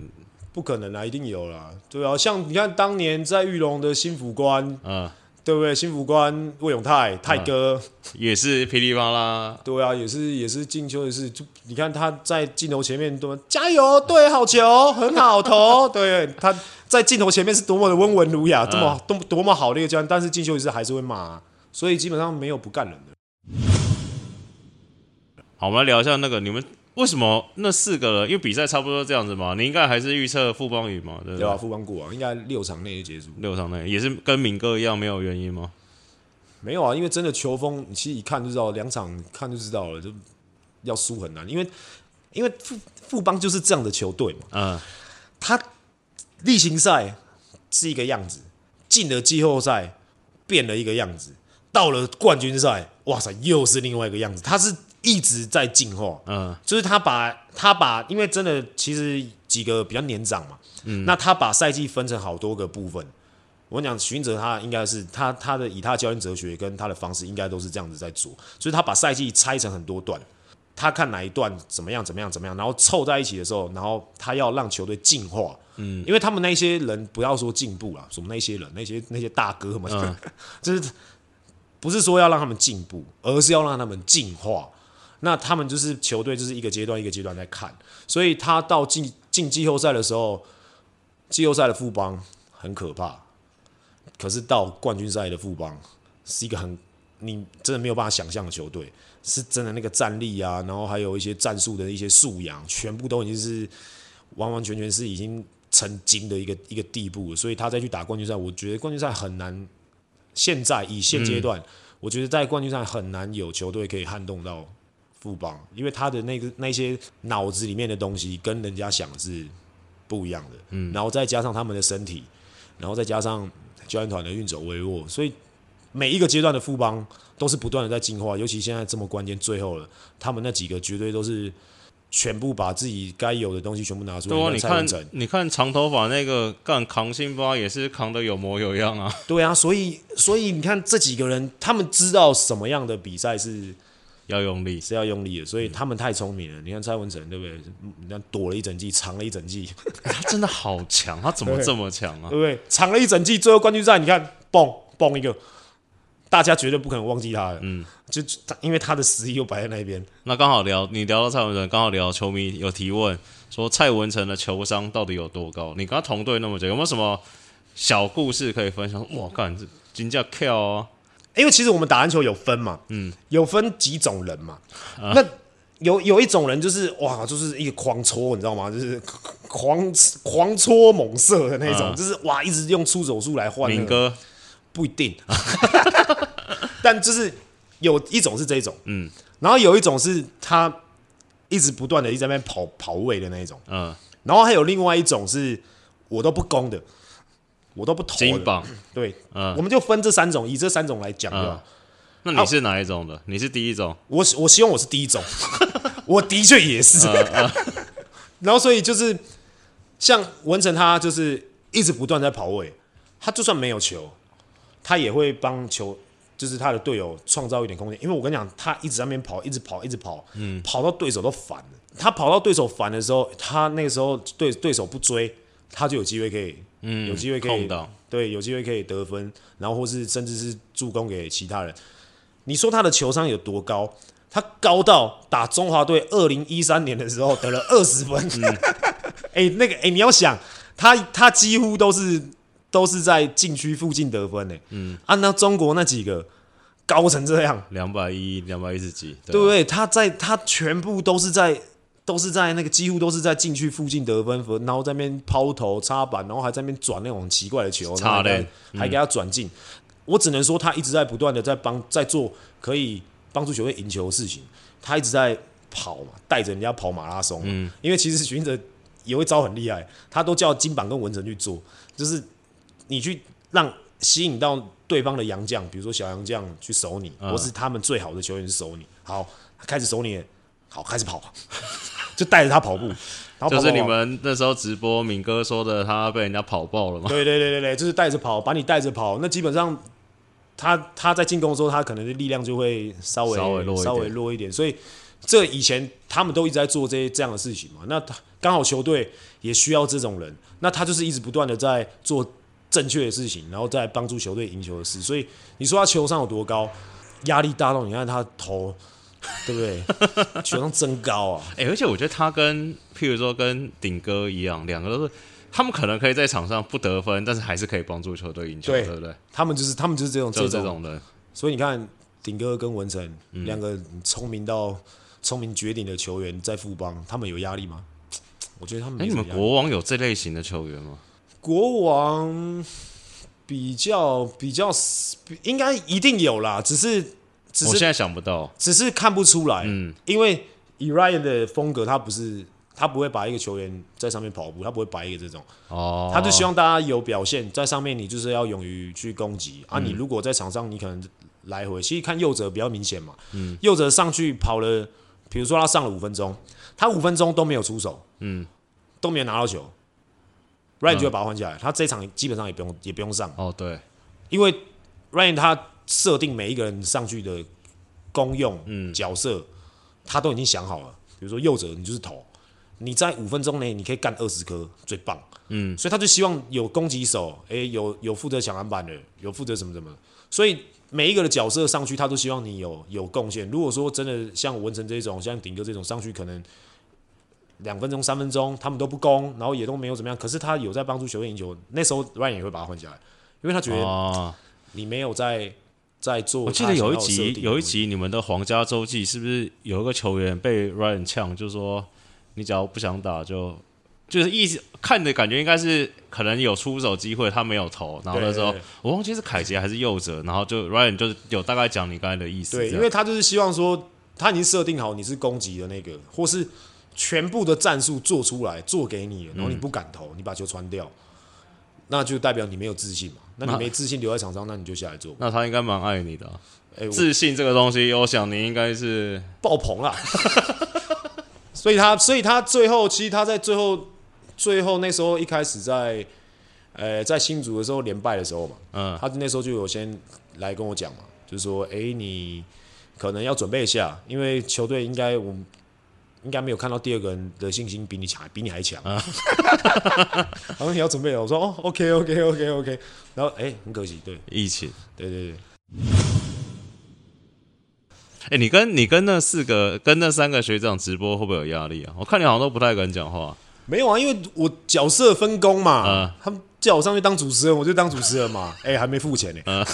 不可能啊，一定有啦。对啊，像你看当年在玉龙的新辅官，嗯。对不对？新辅官魏永泰泰哥、嗯、也是噼里啪啦。对啊，也是也是进球也是，就你看他在镜头前面多加油，对，好球，很好投。对，他在镜头前面是多么的温文儒雅，这么多多么好的一个教练，但是进球也是还是会骂、啊，所以基本上没有不干人的。好，我们来聊一下那个你们。为什么那四个人？因为比赛差不多这样子嘛，你应该还是预测富邦赢嘛？对，对啊，富邦过啊，应该六场内就结束。六场内也是跟敏哥一样没有原因吗？没有啊，因为真的球风，你其实一看就知道，两场看就知道了，就要输很难。因为因为富富邦就是这样的球队嘛，嗯，他例行赛是一个样子，进了季后赛变了一个样子，到了冠军赛，哇塞，又是另外一个样子。他是。一直在进化，嗯，就是他把他把，因为真的其实几个比较年长嘛，嗯，那他把赛季分成好多个部分。我跟你讲，许晋哲他应该是他他的以他的教练哲学跟他的方式，应该都是这样子在做，所以他把赛季拆成很多段，他看哪一段怎么样怎么样怎么样，然后凑在一起的时候，然后他要让球队进化，嗯，因为他们那些人不要说进步了，什么那些人那些那些大哥嘛，嗯、就是不是说要让他们进步，而是要让他们进化。那他们就是球队，就是一个阶段一个阶段在看，所以他到进进季后赛的时候，季后赛的副帮很可怕，可是到冠军赛的副帮是一个很你真的没有办法想象的球队，是真的那个战力啊，然后还有一些战术的一些素养，全部都已经是完完全全是已经成精的一个一个地步了，所以他再去打冠军赛，我觉得冠军赛很难。现在以现阶段，我觉得在冠军赛很难有球队可以撼动到。富邦，因为他的那个那些脑子里面的东西跟人家想的是不一样的，嗯，然后再加上他们的身体，然后再加上教练团的运筹帷幄，所以每一个阶段的富邦都是不断的在进化，尤其现在这么关键，最后了，他们那几个绝对都是全部把自己该有的东西全部拿出来。对啊，你看，你看长头发那个干扛辛巴也是扛得有模有样啊。对啊，所以所以你看这几个人，他们知道什么样的比赛是。要用力是要用力的，所以他们太聪明了。你看蔡文成对不对？你看躲了一整季，藏了一整季，他真的好强，他怎么这么强啊？对不对？藏了一整季，最后冠军赛你看，嘣嘣一个，大家绝对不可能忘记他的。嗯，就他因为他的实力又摆在那边。那刚好聊你聊到蔡文成，刚好聊球迷有提问说蔡文成的球商到底有多高？你跟他同队那么久，有没有什么小故事可以分享？哇，干这金价跳哦！因为其实我们打篮球有分嘛，嗯，有分几种人嘛。啊、那有有一种人就是哇，就是一个狂搓，你知道吗？就是狂狂搓猛射的那种，啊、就是哇，一直用出手数来换、那个。敏哥。不一定，但就是有一种是这种，嗯，然后有一种是他一直不断的一直在那边跑跑位的那一种，嗯，然后还有另外一种是我都不攻的，我都不投的，金榜，对，嗯，我们就分这三种，以这三种来讲的、嗯。那你是哪一种的？啊、你是第一种？我我希望我是第一种，我的确也是，然后所以就是像文成他就是一直不断在跑位，他就算没有球。他也会帮球，就是他的队友创造一点空间，因为我跟你讲，他一直在那边跑，一直跑，一直跑，嗯，跑到对手都烦了。他跑到对手烦的时候，他那个时候对对手不追，他就有机会可以，嗯，有机会可以，对，有机会可以得分，然后或是甚至是助攻给其他人。你说他的球商有多高？他高到打中华队二零一三年的时候得了二十分。哎、嗯欸，那个哎、欸，你要想他，他几乎都是。都是在禁区附近得分呢。嗯，按照中国那几个高成这样，两百一、两百一十几，对不对？他在他全部都是在都是在那个几乎都是在禁区附近得分，然后在那边抛投插板，然后还在那边转那种奇怪的球，差嘞，还给他转进。我只能说他一直在不断的在帮在做可以帮助球队赢球的事情，他一直在跑嘛，带着人家跑马拉松。嗯，因为其实许晋哲有一招很厉害，他都叫金榜跟文成去做，就是。你去让吸引到对方的洋将，比如说小洋将去守你，嗯、或是他们最好的球员去守你。好，开始守你，好，开始跑，就带着他跑步。然后跑跑跑，就是你们那时候直播，敏哥说的，他被人家跑爆了嘛？对对对对对，就是带着跑，把你带着跑。那基本上他他在进攻的时候，他可能的力量就会稍微稍微弱稍微弱一点。所以这以前他们都一直在做这些这样的事情嘛。那他刚好球队也需要这种人，那他就是一直不断的在做。正确的事情，然后再帮助球队赢球的事，所以你说他球商有多高，压力大到你看他投，对不对？球商真高啊！哎、欸，而且我觉得他跟譬如说跟顶哥一样，两个都是他们可能可以在场上不得分，但是还是可以帮助球队赢球，对，不对？他们就是他们就是这种就这种人。所以你看顶哥跟文成、嗯、两个聪明到聪明绝顶的球员在富邦，他们有压力吗？我觉得他们没。哎、欸，你们国王有这类型的球员吗？国王比较比较应该一定有啦，只是只是我现在想不到，只是看不出来。嗯，因为以 Ryan 的风格，他不是他不会把一个球员在上面跑步，他不会摆一个这种哦，他就希望大家有表现在上面，你就是要勇于去攻击啊。你如果在场上，你可能来回，其实看右哲比较明显嘛。嗯，右哲上去跑了，比如说他上了五分钟，他五分钟都没有出手，嗯，都没有拿到球。Ryan 就会把他换下来，他这一场基本上也不用也不用上哦，对，因为 Ryan 他设定每一个人上去的功用、嗯、角色，他都已经想好了。比如说右者你就是投，你在五分钟内你可以干二十颗最棒，嗯，所以他就希望有攻击手，诶、欸，有有负责抢篮板的，有负责什么什么，所以每一个的角色上去，他都希望你有有贡献。如果说真的像文成这种，像顶哥这种上去，可能。两分钟、三分钟，他们都不攻，然后也都没有怎么样。可是他有在帮助球队赢球。那时候 Ryan 也会把他换下来，因为他觉得你没有在在做。我记得有一集，有一集你们的皇家周记是不是有一个球员被 Ryan 呛，就是说你只要不想打就就是意思看的感觉应该是可能有出手机会，他没有投，然后那时候我忘记是凯杰还是右哲，然后就 Ryan 就是有大概讲你刚才的意思。对，因为他就是希望说他已经设定好你是攻击的那个，或是。全部的战术做出来，做给你，然后你不敢投，嗯、你把球传掉，那就代表你没有自信嘛。那你没自信留在场上，那你就下来做。那他应该蛮爱你的、啊。欸、自信这个东西，我想你应该是爆棚了。所以他，所以他最后，其实他在最后，最后那时候一开始在，呃、欸，在新竹的时候连败的时候嘛，嗯，他那时候就有先来跟我讲嘛，就是说，哎、欸，你可能要准备一下，因为球队应该我。应该没有看到第二个人的信心比你强，比你还强。然后你要准备了，我说哦，OK，OK，OK，OK。然后哎，很可惜，对，疫情，对对对。哎、欸，你跟你跟那四个跟那三个学长直播会不会有压力啊？我看你好像都不太敢讲话。没有啊，因为我角色分工嘛，嗯、他们叫我上去当主持人，我就当主持人嘛。哎、欸，还没付钱呢、欸。嗯，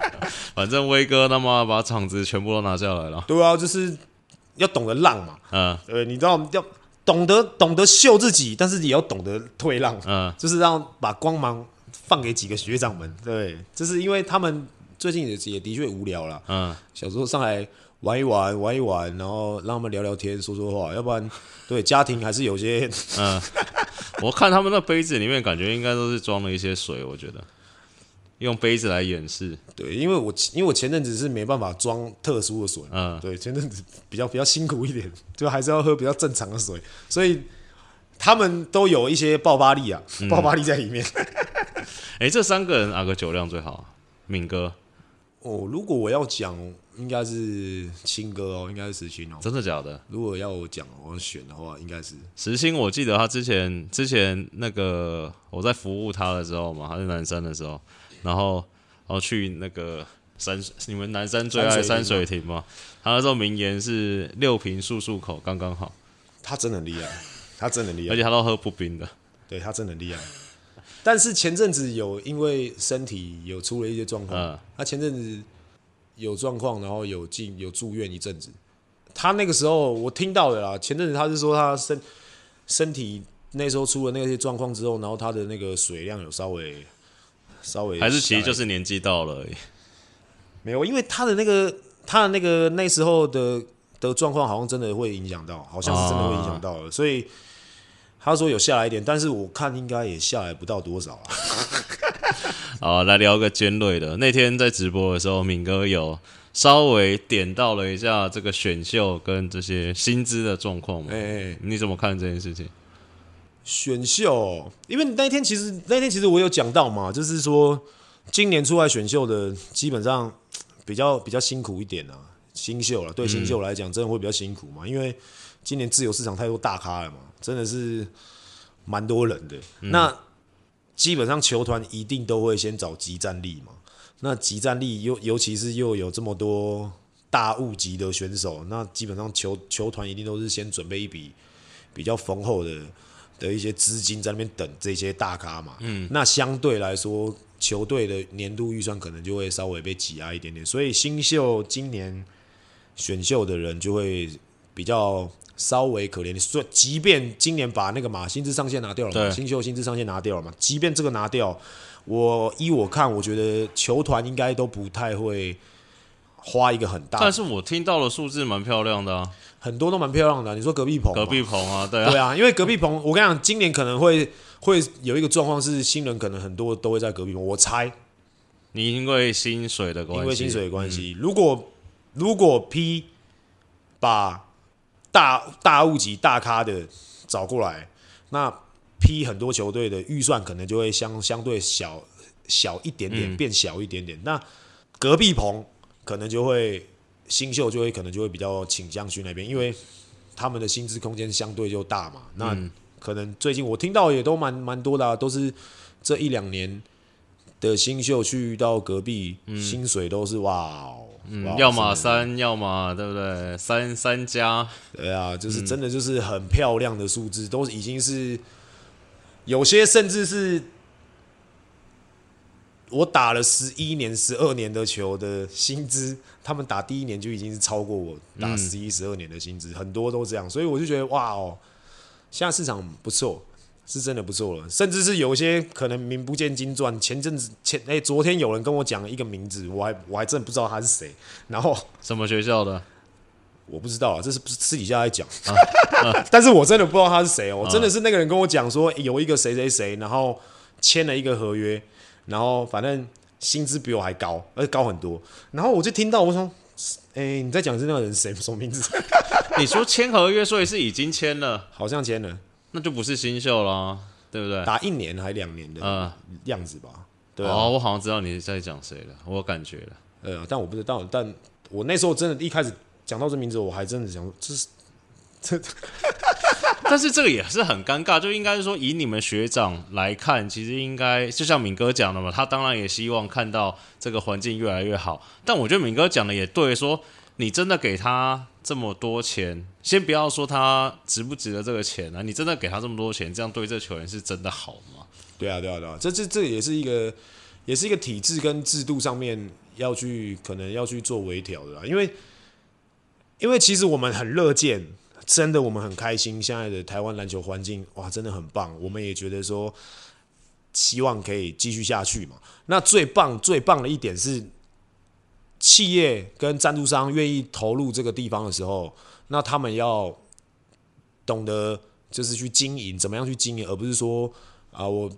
反正威哥他妈把场子全部都拿下来了。对啊，就是要懂得浪嘛。嗯，对，你知道要懂得懂得秀自己，但是也要懂得退让。嗯，就是让把光芒放给几个学长们。对，就是因为他们最近也也的确无聊了。嗯，小时候上来。玩一玩，玩一玩，然后让他们聊聊天，说说话，要不然对家庭还是有些。嗯，我看他们那杯子里面，感觉应该都是装了一些水，我觉得用杯子来掩饰。对，因为我因为我前阵子是没办法装特殊的水，嗯，对，前阵子比较比较辛苦一点，就还是要喝比较正常的水，所以他们都有一些爆发力啊，嗯、爆发力在里面。哎、欸，这三个人哪个酒量最好？敏哥。哦，如果我要讲。应该是青哥哦，应该是石青哦。真的假的？如果要我讲，我选的话，应该是石青。我记得他之前之前那个我在服务他的时候嘛，他是男生的时候，然后然后去那个山，你们南山最爱山水亭嘛。他那时候名言是六瓶漱漱口刚刚好。他真的很厉害，他真的很厉害，而且他都喝不冰的。对，他真的很厉害。但是前阵子有因为身体有出了一些状况，嗯、他前阵子。有状况，然后有进有住院一阵子。他那个时候我听到的啦，前阵子他是说他身身体那时候出了那些状况之后，然后他的那个水量有稍微稍微还是其实就是年纪到了而已。没有，因为他的那个他的那个那时候的的状况好像真的会影响到，好像是真的会影响到了，啊、所以他说有下来一点，但是我看应该也下来不到多少了。好，来聊个尖锐的。那天在直播的时候，敏哥有稍微点到了一下这个选秀跟这些薪资的状况嘛？哎、欸，你怎么看这件事情？选秀，因为那天其实那天其实我有讲到嘛，就是说今年出来选秀的基本上比较比较辛苦一点啊，新秀了，对新秀来讲真的会比较辛苦嘛，嗯、因为今年自由市场太多大咖了嘛，真的是蛮多人的。嗯、那基本上球团一定都会先找集战力嘛，那集战力又尤其是又有这么多大物级的选手，那基本上球球团一定都是先准备一笔比较丰厚的的一些资金在那边等这些大咖嘛。嗯，那相对来说，球队的年度预算可能就会稍微被挤压一点点，所以新秀今年选秀的人就会比较。稍微可怜，说即便今年把那个嘛薪资上限拿掉了嘛，对新秀薪资上限拿掉了嘛，即便这个拿掉，我依我看，我觉得球团应该都不太会花一个很大。但是我听到的数字蛮漂亮的啊，很多都蛮漂亮的啊。你说隔壁棚，隔壁棚啊，对啊，对啊，因为隔壁棚，我跟你讲，今年可能会会有一个状况是新人可能很多都会在隔壁棚，我猜。你因为薪水的关系，因为薪水的关系，嗯，如果如果 P 把。大大物级大咖的找过来，那 P 很多球队的预算可能就会相相对小小一点点，变小一点点。嗯、那隔壁棚可能就会新秀就会可能就会比较倾向去那边，因为他们的薪资空间相对就大嘛。那可能最近我听到也都蛮蛮多的、啊，都是这一两年的新秀去到隔壁，嗯、薪水都是哇哦。嗯，要么三，要么对不对？三三加，对啊，就是真的就是很漂亮的数字，嗯、都已经是有些甚至是我打了十一年、十二年的球的薪资，他们打第一年就已经是超过我打十一、十二年的薪资，嗯、很多都这样，所以我就觉得哇哦，现在市场不错。是真的不错了，甚至是有些可能名不见经传。前阵子前哎、欸，昨天有人跟我讲一个名字，我还我还真的不知道他是谁。然后什么学校的？我不知道啊，这是私底下在讲。啊啊、但是我真的不知道他是谁哦。我真的是那个人跟我讲说，有一个谁谁谁，然后签了一个合约，然后反正薪资比我还高，而且高很多。然后我就听到我说，哎、欸，你在讲是那个人谁？什么名字？你说签合约，所以是已经签了，好像签了。那就不是新秀了，对不对？打一年还两年的样子吧。对啊，哦，我好像知道你在讲谁了，我感觉了。呃，但我不知道，但我那时候真的，一开始讲到这名字，我还真的想，这是这，但是这个也是很尴尬，就应该是说，以你们学长来看，其实应该就像敏哥讲的嘛，他当然也希望看到这个环境越来越好。但我觉得敏哥讲的也对，说你真的给他这么多钱，先不要说他值不值得这个钱啊，你真的给他这么多钱，这样对这球员是真的好吗？对啊，对啊，对啊，这这这也是一个，也是一个体制跟制度上面要去可能要去做微调的啦。因为，因为其实我们很乐见，真的我们很开心，现在的台湾篮球环境哇，真的很棒。我们也觉得说，希望可以继续下去嘛。那最棒最棒的一点是，企业跟赞助商愿意投入这个地方的时候，那他们要懂得就是去经营，怎么样去经营，而不是说啊我。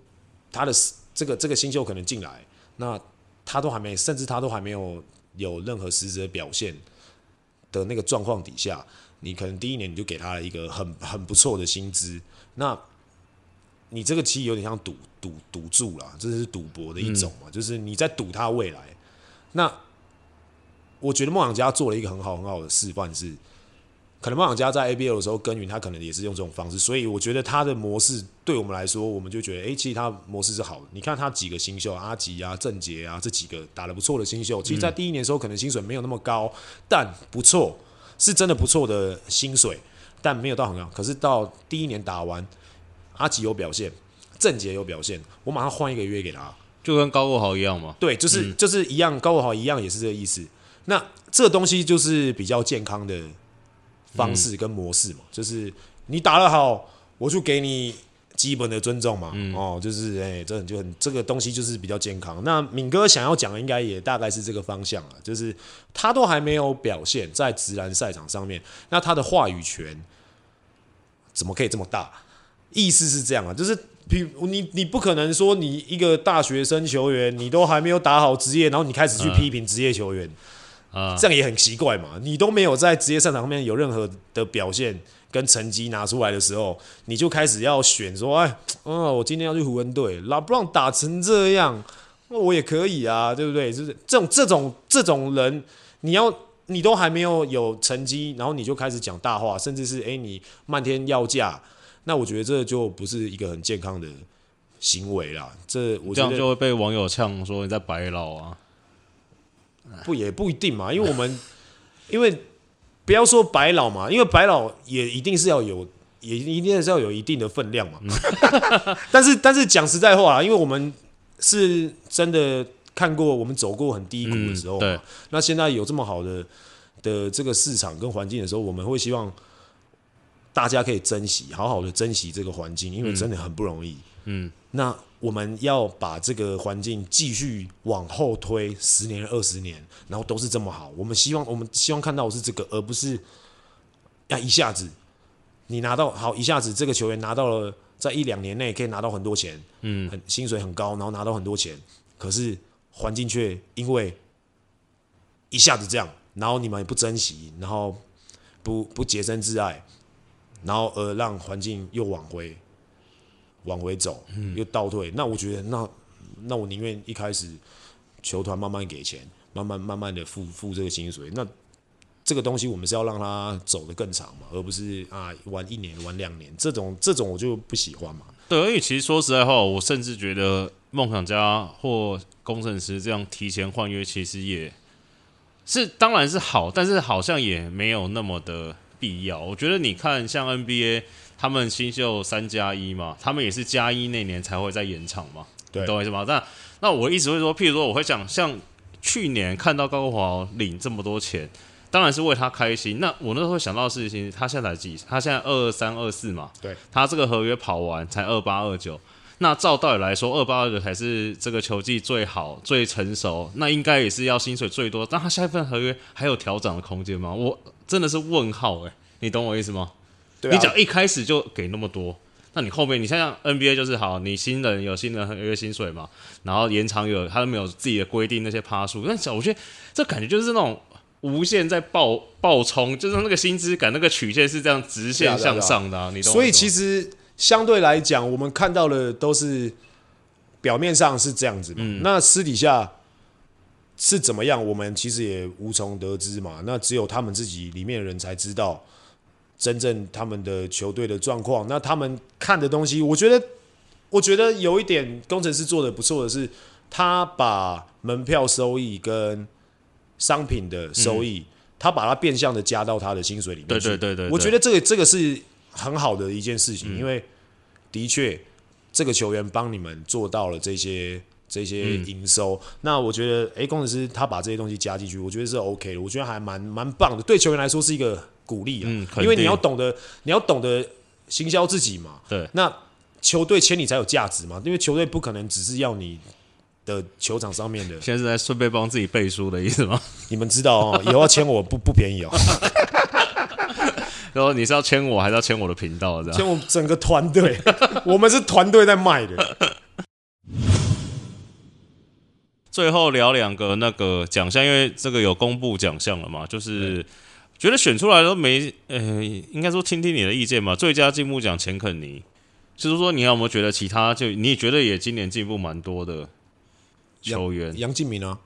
他的这个这个新秀可能进来，那他都还没，甚至他都还没有有任何实质的表现的那个状况底下，你可能第一年你就给他了一个很很不错的薪资，那你这个其实有点像赌赌赌注啦，这是赌博的一种嘛，嗯、就是你在赌他未来。那我觉得梦想家做了一个很好很好的示范是。可能梦想家在 ABL 的时候耕耘，他可能也是用这种方式，所以我觉得他的模式对我们来说，我们就觉得，哎、欸，其实他模式是好的。你看他几个新秀，阿吉啊、郑杰啊这几个打得不错的新秀，其实，在第一年的时候可能薪水没有那么高，但不错，是真的不错的薪水，但没有到很高。可是到第一年打完，阿吉有表现，郑杰有表现，我马上换一个约给他，就跟高国豪一样嘛。对，就是、嗯、就是一样，高国豪一样也是这个意思。那这东西就是比较健康的。方式跟模式嘛，就是你打得好，我就给你基本的尊重嘛。嗯、哦，就是哎、欸，这很就很这个东西就是比较健康。那敏哥想要讲的应该也大概是这个方向了，就是他都还没有表现在直男赛场上面，那他的话语权怎么可以这么大？意思是这样啊，就是比你你不可能说你一个大学生球员，你都还没有打好职业，然后你开始去批评职业球员。嗯啊，这样也很奇怪嘛！你都没有在职业赛场上面有任何的表现跟成绩拿出来的时候，你就开始要选说，哎，嗯，我今天要去湖人队，拉布朗打成这样，那我也可以啊，对不对？就是这种这种这种人，你要你都还没有有成绩，然后你就开始讲大话，甚至是哎，你漫天要价，那我觉得这就不是一个很健康的行为啦。这我觉得这样就会被网友呛说你在白老啊。不也不一定嘛，因为我们因为不要说白老嘛，因为白老也一定是要有，也一定是要有一定的分量嘛。但是但是讲实在话啊，因为我们是真的看过，我们走过很低谷的时候，对，那现在有这么好的的这个市场跟环境的时候，我们会希望大家可以珍惜，好好的珍惜这个环境，因为真的很不容易。嗯，那。我们要把这个环境继续往后推十年、二十年，然后都是这么好。我们希望，我们希望看到的是这个，而不是要一下子你拿到好，一下子这个球员拿到了，在一两年内可以拿到很多钱，嗯，很薪水很高，然后拿到很多钱，可是环境却因为一下子这样，然后你们也不珍惜，然后不不洁身自爱，然后而让环境又往回。往回走，又倒退，嗯、那我觉得，那那我宁愿一开始球团慢慢给钱，慢慢慢慢的付付这个薪水。那这个东西我们是要让他走得更长嘛，而不是啊玩一年玩两年这种这种我就不喜欢嘛。对，因为其实说实在话，我甚至觉得梦想家或工程师这样提前换约，其实也是当然是好，但是好像也没有那么的必要。我觉得你看像 NBA。他们新秀三加一嘛，他们也是加一那年才会再延长嘛，对，懂我意思吗？那那我一直会说，譬如说，我会讲，像去年看到高国华领这么多钱，当然是为他开心。那我那时候会想到的事情，他现在才几？他现在二三二四嘛，对，他这个合约跑完才二八二九。那照道理来说，二八二九才是这个球技最好、最成熟，那应该也是要薪水最多。但他下一份合约还有调整的空间吗？我真的是问号诶、欸，你懂我意思吗？啊、你只要一开始就给那么多，那你后面你像像 NBA 就是好，你新人有新人一个薪水嘛，然后延长有他都没有自己的规定那些趴数，但我觉得这感觉就是那种无限在爆爆冲，就是那个薪资感那个曲线是这样直线向上的、啊、你懂？所以其实相对来讲，我们看到的都是表面上是这样子嘛，嗯、那私底下是怎么样，我们其实也无从得知嘛，那只有他们自己里面的人才知道。真正他们的球队的状况，那他们看的东西，我觉得，我觉得有一点工程师做的不错的是，他把门票收益跟商品的收益他把它变相的加到他的薪水里面。对对对对，我觉得这个这个是很好的一件事情，嗯、因为的确这个球员帮你们做到了这些这些营收。嗯、那我觉得，哎，工程师他把这些东西加进去，我觉得是 OK 的，我觉得还蛮蛮棒的，对球员来说是一个鼓励啊。嗯，因为你要懂得你要懂得行销自己嘛。对，那球队签你才有价值嘛，因为球队不可能只是要你。的球场上面的，现在是在顺便帮自己背书的意思吗？你们知道哦，以后要签我不不便宜哦。然后你是要签我，还是要签我的频道？这样签我整个团队，我们是团队在卖的。最后聊两个那个奖项，因为这个有公布奖项了嘛，就是觉得选出来都没，呃，应该说听听你的意见嘛。最佳进步奖钱肯尼，就是说你有没有觉得其他就你觉得也今年进步蛮多的？球员杨敬明啊，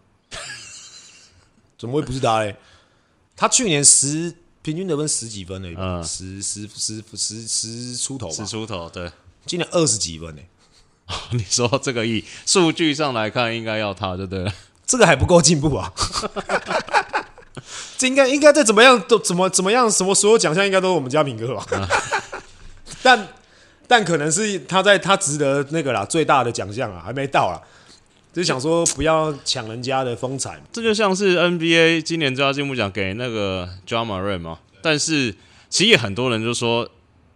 怎么会不是他嘞？他去年十平均得分十几分呢？嗯，十十十十十出头，十出头，对，今年二十几分呢？你说这个意数据上来看，应该要他就对了，这个还不够进步啊？这应该应该再怎么样都怎么怎么样，什么所有奖项应该都是我们家明哥吧？嗯、但但可能是他在他值得那个啦，最大的奖项啊，还没到啊。就想说不要抢人家的风采，这就像是 NBA 今年最佳进步奖给那个 Ja Morant 嘛。但是其实也很多人就说，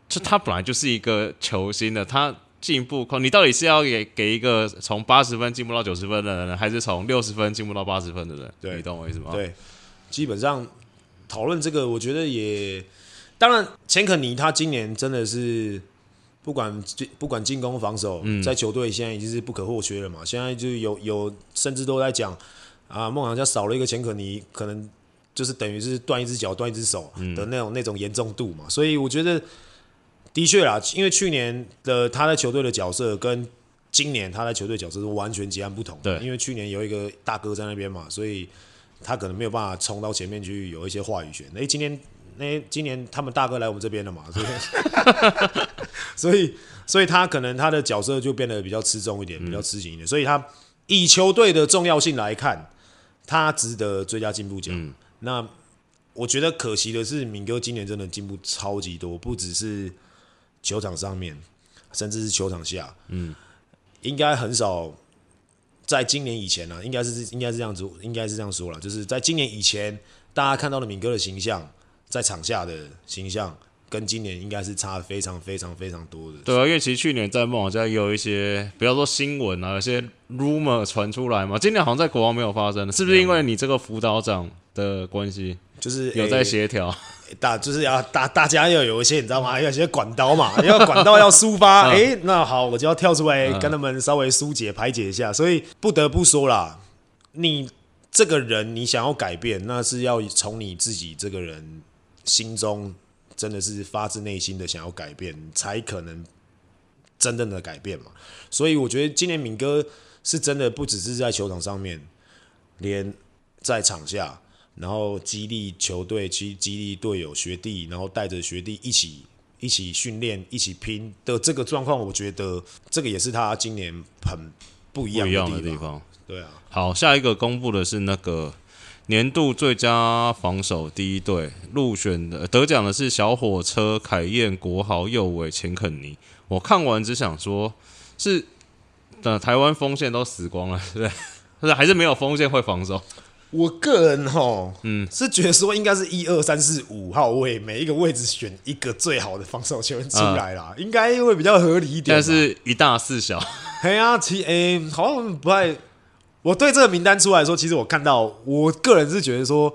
就他本来就是一个球星的，他进步，你到底是要给给一个从八十分进步到九十分的人，还是从六十分进步到八十分的人？对，你懂我意思吗？对，基本上讨论这个，我觉得也，当然钱肯尼他今年真的是。不管进不管进攻防守，在球队现在已经是不可或缺了嘛。现在就有有甚至都在讲啊，梦想家少了一个钱可尼，可能就是等于是断一只脚、断一只手的那种那种严重度嘛。所以我觉得的确啦，因为去年的他在球队的角色跟今年他在球队角色是完全截然不同。对，因为去年有一个大哥在那边嘛，所以他可能没有办法冲到前面去有一些话语权。哎，今天。那今年他们大哥来我们这边了嘛，所以 所以所以他可能他的角色就变得比较吃重一点，比较吃紧一点。所以他以球队的重要性来看，他值得最佳进步奖。嗯、那我觉得可惜的是，敏哥今年真的进步超级多，不只是球场上面，甚至是球场下。嗯，应该很少在今年以前呢、啊，应该是应该是这样子，应该是这样说了，就是在今年以前，大家看到的敏哥的形象。在场下的形象跟今年应该是差非常非常非常多的。对啊，因为其实去年在梦想家也有一些，比方说新闻啊，有些 rumor 传出来嘛。今年好像在国王没有发生，是不是因为你这个辅导长的关系？就是有在协调，大就是要大大家要有一些你知道吗？要有些管道嘛，要管道要抒发。哎、嗯，那好，我就要跳出来跟他们稍微疏解排解一下。所以不得不说啦，你这个人你想要改变，那是要从你自己这个人。心中真的是发自内心的想要改变，才可能真正的改变嘛。所以我觉得今年敏哥是真的不只是在球场上面，连在场下，然后激励球队、激激励队友、学弟，然后带着学弟一起一起训练、一起拼的这个状况，我觉得这个也是他今年很不一样的地方。对啊，好，下一个公布的是那个。年度最佳防守第一队入选的得奖的是小火车、凯燕、国豪、右尾、钱肯尼。我看完只想说，是的，台湾锋线都死光了，对不对？还是没有锋线会防守？我个人吼，嗯，是觉得说应该是一二三四五号位每一个位置选一个最好的防守球员出来啦，嗯、应该会比较合理一点。但是一大四小，哎呀，其诶好像不太。我对这个名单出来说，其实我看到，我个人是觉得说，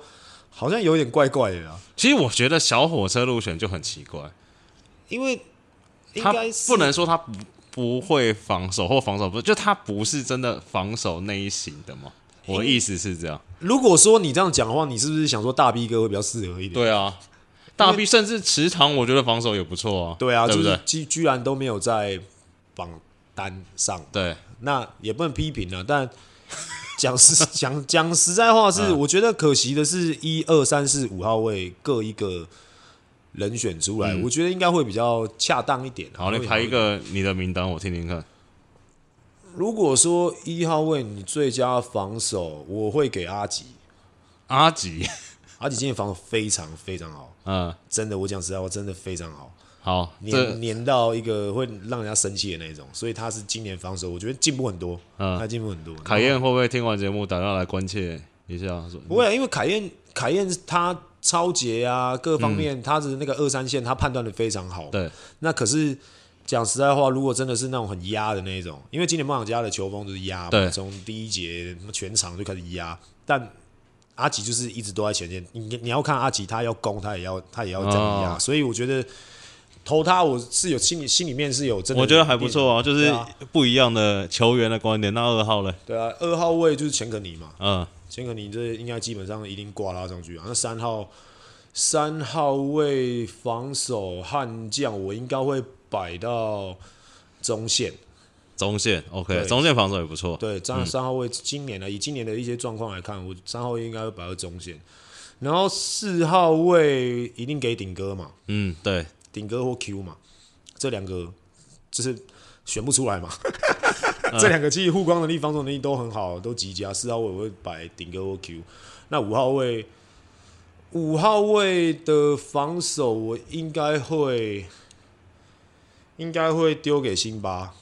好像有点怪怪的啊。其实我觉得小火车入选就很奇怪，因为他不能说他不不会防守或防守不，就他不是真的防守那一型的嘛。我的意思是这样。如果说你这样讲的话，你是不是想说大 B 哥会比较适合一点？对啊，大 B 甚至池塘，我觉得防守也不错啊。对啊，对不对？居居然都没有在榜单上，对，那也不能批评了，但。讲实 讲讲实在话，是我觉得可惜的是，一二三四五号位各一个人选出来，我觉得应该会比较恰当一点。好，你排一个你的名单，我听听看。如果说一号位你最佳防守，我会给阿吉。阿吉，阿吉今年防守非常非常好，嗯，真的，我讲实在话，真的非常好，好黏黏到一个会让人家生气的那种，所以他是今年防守，我觉得进步很多，嗯，他进步很多。凯燕会不会听完节目打电话来关切一下？说不会，因为凯燕凯燕他抄截啊，各方面、嗯、他的那个二三线他判断的非常好，对，那可是。讲实在话，如果真的是那种很压的那一种，因为今年梦想家的球风就是压嘛，从第一节全场就开始压。但阿吉就是一直都在前线，你你要看阿吉，他要攻，他也要他也要这样压。哦、所以我觉得投他，我是有心里心里面是有真的。我觉得还不错啊，就是不一样的球员的观点。那二号嘞？对啊，二号位就是钱可尼嘛。嗯，钱可尼这应该基本上一定挂拉上去啊。那三号三号位防守悍将，我应该会。摆到中线，中线 OK，中线防守也不错。对，这样三号位今年呢，以今年的一些状况来看，我三号位应该会摆到中线，然后四号位一定给顶哥嘛。嗯，对，顶哥或 Q 嘛，这两个就是选不出来嘛。这两个其实护框能力、防守能力都很好，都极佳。四号位我会摆顶哥或 Q，那五号位，五号位的防守我应该会。应该会丢给辛巴，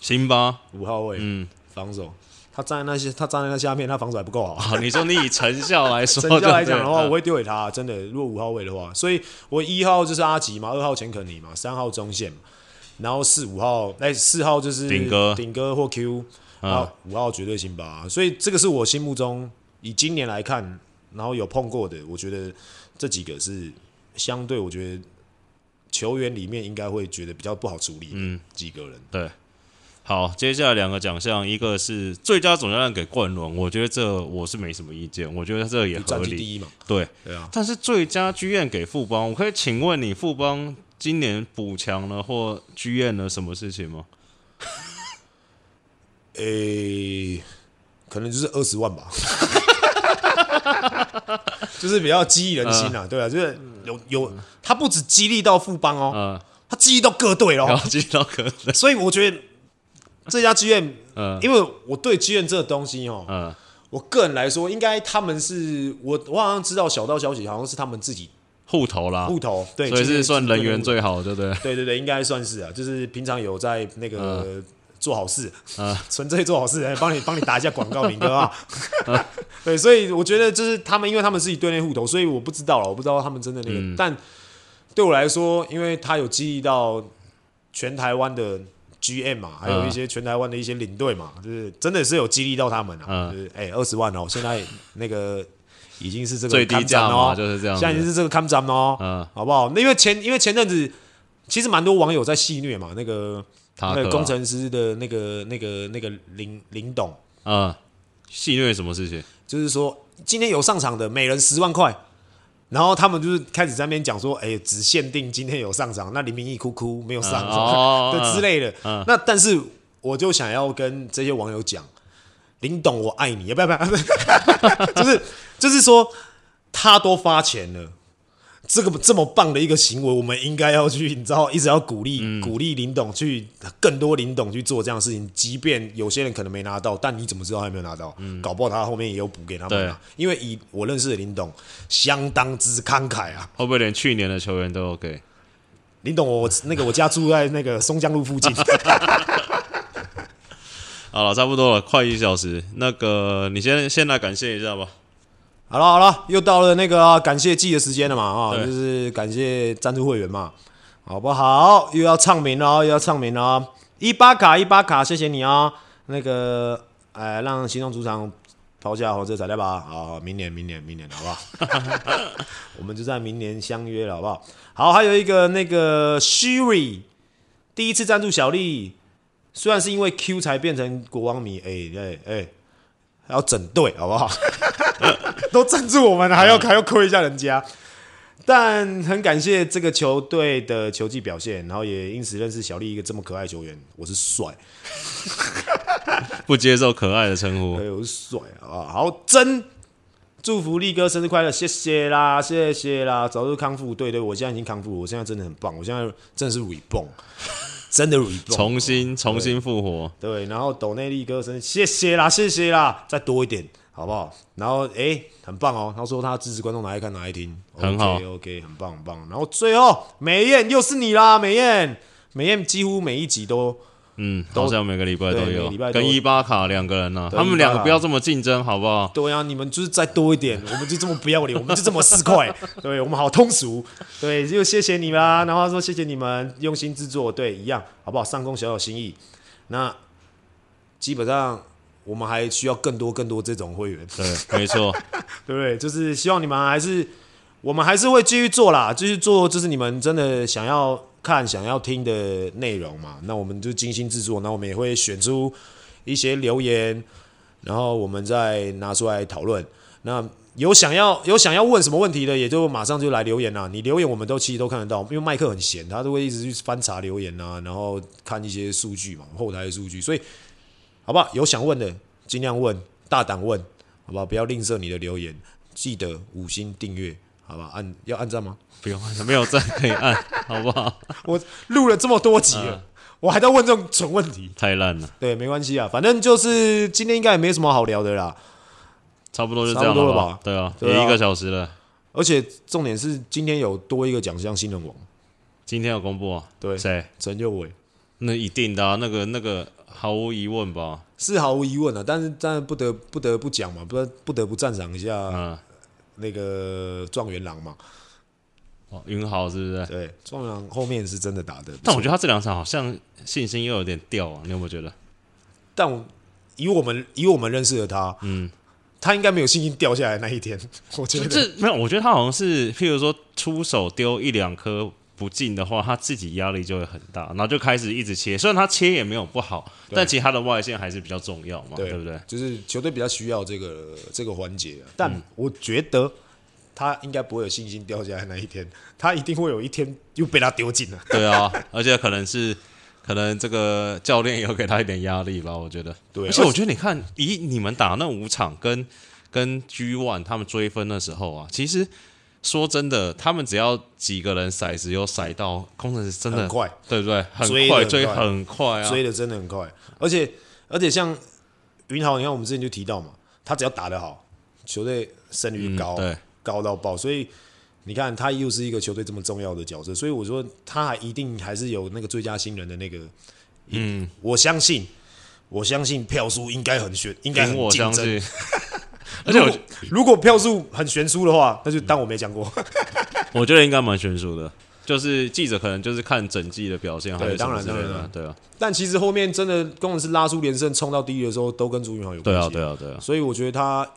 辛巴？五号位，嗯，防守，他站在那些，他站在那下面，他防守还不够好。好，你说你以成效来说，成效来讲的话，我会丢给他，真的。如果五号位的话，所以我一号就是阿吉嘛，二号钱肯尼嘛，三号中线嘛，然后四五号，哎，四号就是顶哥，顶哥或 Q，啊，五号绝对辛巴。所以这个是我心目中以今年来看，然后有碰过的，我觉得这几个是相对，我觉得。球员里面应该会觉得比较不好处理，嗯，几个人对。好，接下来两个奖项，一个是最佳总教练给冠伦，我觉得这我是没什么意见，我觉得这也合理。第一嘛，对对啊。但是最佳剧院给富邦，我可以请问你富邦今年补强了或剧院了什么事情吗？诶、欸，可能就是二十万吧。就是比较激励人心啊，对啊，就是有有，他不止激励到富邦哦，他激励到各队哦，激励到各队，所以我觉得这家 GM，因为我对剧院这个东西哦，嗯我个人来说，应该他们是我我好像知道小道消息，好像是他们自己户头啦，户头对，所以是算人缘最好，对不对？对对对，应该算是啊，就是平常有在那个。做好事，啊，纯粹做好事，来帮你帮你打一下广告，明哥啊，对，所以我觉得就是他们，因为他们是以队内户头，所以我不知道了，我不知道他们真的那个，嗯、但对我来说，因为他有激励到全台湾的 GM 嘛，还有一些全台湾的一些领队嘛，就是真的是有激励到他们啊，嗯、就是哎二十万哦，现在那个已经是这个最低价哦，就是这样，现在已经是这个看涨哦，嗯，好不好？那因为前因为前阵子其实蛮多网友在戏虐嘛，那个。那个工程师的那个、那个、那个林林董啊，戏谑什么事情？就是说今天有上场的，每人十万块，然后他们就是开始在那边讲说，哎，只限定今天有上场，那林明义哭哭没有上场，对 之类的。那但是我就想要跟这些网友讲，林董我爱你，不要不要，就是就是说他都发钱了。这个这么棒的一个行为，我们应该要去，你知道，一直要鼓励、嗯、鼓励林董去更多林董去做这样的事情。即便有些人可能没拿到，但你怎么知道他有没有拿到？嗯、搞不好他后面也有补给他们。对，因为以我认识的林董，相当之慷慨啊。会不会连去年的球员都 OK？林董，我那个我家住在那个松江路附近。好了，差不多了，快一小时。那个，你先先来感谢一下吧。好了好了，又到了那个、啊、感谢季的时间了嘛啊，就是感谢赞助会员嘛，好不好？又要唱名了，又要唱名了。一巴卡一巴卡，谢谢你啊。那个，哎，让行动主场抛下红色彩带吧。好，明年明年明年，好不好？我们就在明年相约了，好不好？好，还有一个那个 Sherry，第一次赞助小丽，虽然是因为 Q 才变成国王迷，哎哎哎，还要整队，好不好？都赞助我们了，还要还要亏一下人家，但很感谢这个球队的球技表现，然后也因此认识小丽一个这么可爱的球员。我是帅，不接受可爱的称呼。对，我是帅啊！好，真祝福力哥生日快乐，谢谢啦，谢谢啦，早日康复。对对，我现在已经康复，我现在真的很棒，我现在真的是 reborn，真的 reborn，重新重新复活。对，然后抖内力哥生日，谢谢啦，谢谢啦，再多一点。好不好？然后哎、欸，很棒哦。他说他支持观众拿来看，拿来听，很好，OK，很棒，很棒。然后最后美艳又是你啦，美艳，美艳几乎每一集都。嗯，好像每个礼拜都有，跟伊巴卡两个人呢、啊，他们两个不要这么竞争，好不好？对啊，你们就是再多一点，我们就这么不要脸，我们 就这么四块，对，我们好通俗，对，就谢谢你啦。然后说谢谢你们用心制作，对，一样，好不好？上工小小心意。那基本上我们还需要更多更多这种会员，对，没错，对 不对？就是希望你们还是，我们还是会继续做啦，继续做，就是你们真的想要。看想要听的内容嘛，那我们就精心制作，那我们也会选出一些留言，然后我们再拿出来讨论。那有想要有想要问什么问题的，也就马上就来留言啦。你留言我们都其实都看得到，因为麦克很闲，他都会一直去翻查留言啊，然后看一些数据嘛，后台的数据。所以，好不好？有想问的尽量问，大胆问，好不好？不要吝啬你的留言，记得五星订阅，好吧？按要按赞吗？不用，没有赞可以按，好不好？我录了这么多集了，啊、我还在问这种蠢问题，太烂了。对，没关系啊，反正就是今天应该也没什么好聊的啦，差不多就这样了吧？对啊，也一个小时了。而且重点是今天有多一个奖项新人王，今天有公布啊？对，谁？陈佑伟，那一定的、啊，那个那个毫无疑问吧？是毫无疑问的、啊，但是但是不得不得不讲嘛，不不得不赞赏一下那个状元郎嘛。哦，云豪是不是？对，状元郎后面是真的打的，但我觉得他这两场好像信心又有点掉啊，你有没有觉得？但我以我们以我们认识的他，嗯，他应该没有信心掉下来那一天。我觉得这没有，我觉得他好像是，譬如说出手丢一两颗不进的话，他自己压力就会很大，然后就开始一直切。虽然他切也没有不好，但其他的外线还是比较重要嘛，对，对不对？就是球队比较需要这个这个环节，但我觉得。他应该不会有信心掉下来那一天，他一定会有一天又被他丢进了。对啊，而且可能是可能这个教练有给他一点压力吧，我觉得。对，而且我觉得你看，以你们打那五场跟跟 G One 他们追分的时候啊，其实说真的，他们只要几个人骰子有骰到，工程师真的很快，对不对？很快，追很快啊，追的真的很快。而且而且像云豪，你看我们之前就提到嘛，他只要打得好，球队胜率高。嗯、对。高到爆，所以你看他又是一个球队这么重要的角色，所以我说他还一定还是有那个最佳新人的那个，嗯，我相信，我相信票数应该很悬，应该很竞争。而且我如果票数很悬殊的话，那就当我没讲过。我觉得应该蛮悬殊的，就是记者可能就是看整季的表现，对，当然当然对啊。但其实后面真的工程师拉出连胜冲到第一的时候，都跟朱云豪有关系。对啊对啊对啊，所以我觉得他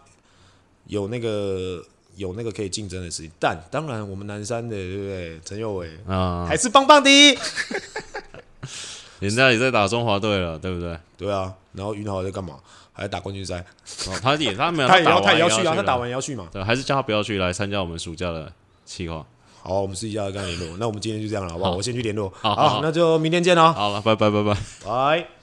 有那个。有那个可以竞争的实力，但当然我们南山的对不对？陈佑伟啊，还是棒棒的。人家也在打中华队了，对不对？对啊，然后云豪在干嘛？还在打冠军赛。哦，他也他没有，他也要他也要去啊，他打完也要去嘛。对，还是叫他不要去，来参加我们暑假的计划。好，我们试一下跟他联络。那我们今天就这样了，好不好？我先去联络。好，那就明天见喽。好了，拜拜拜拜拜。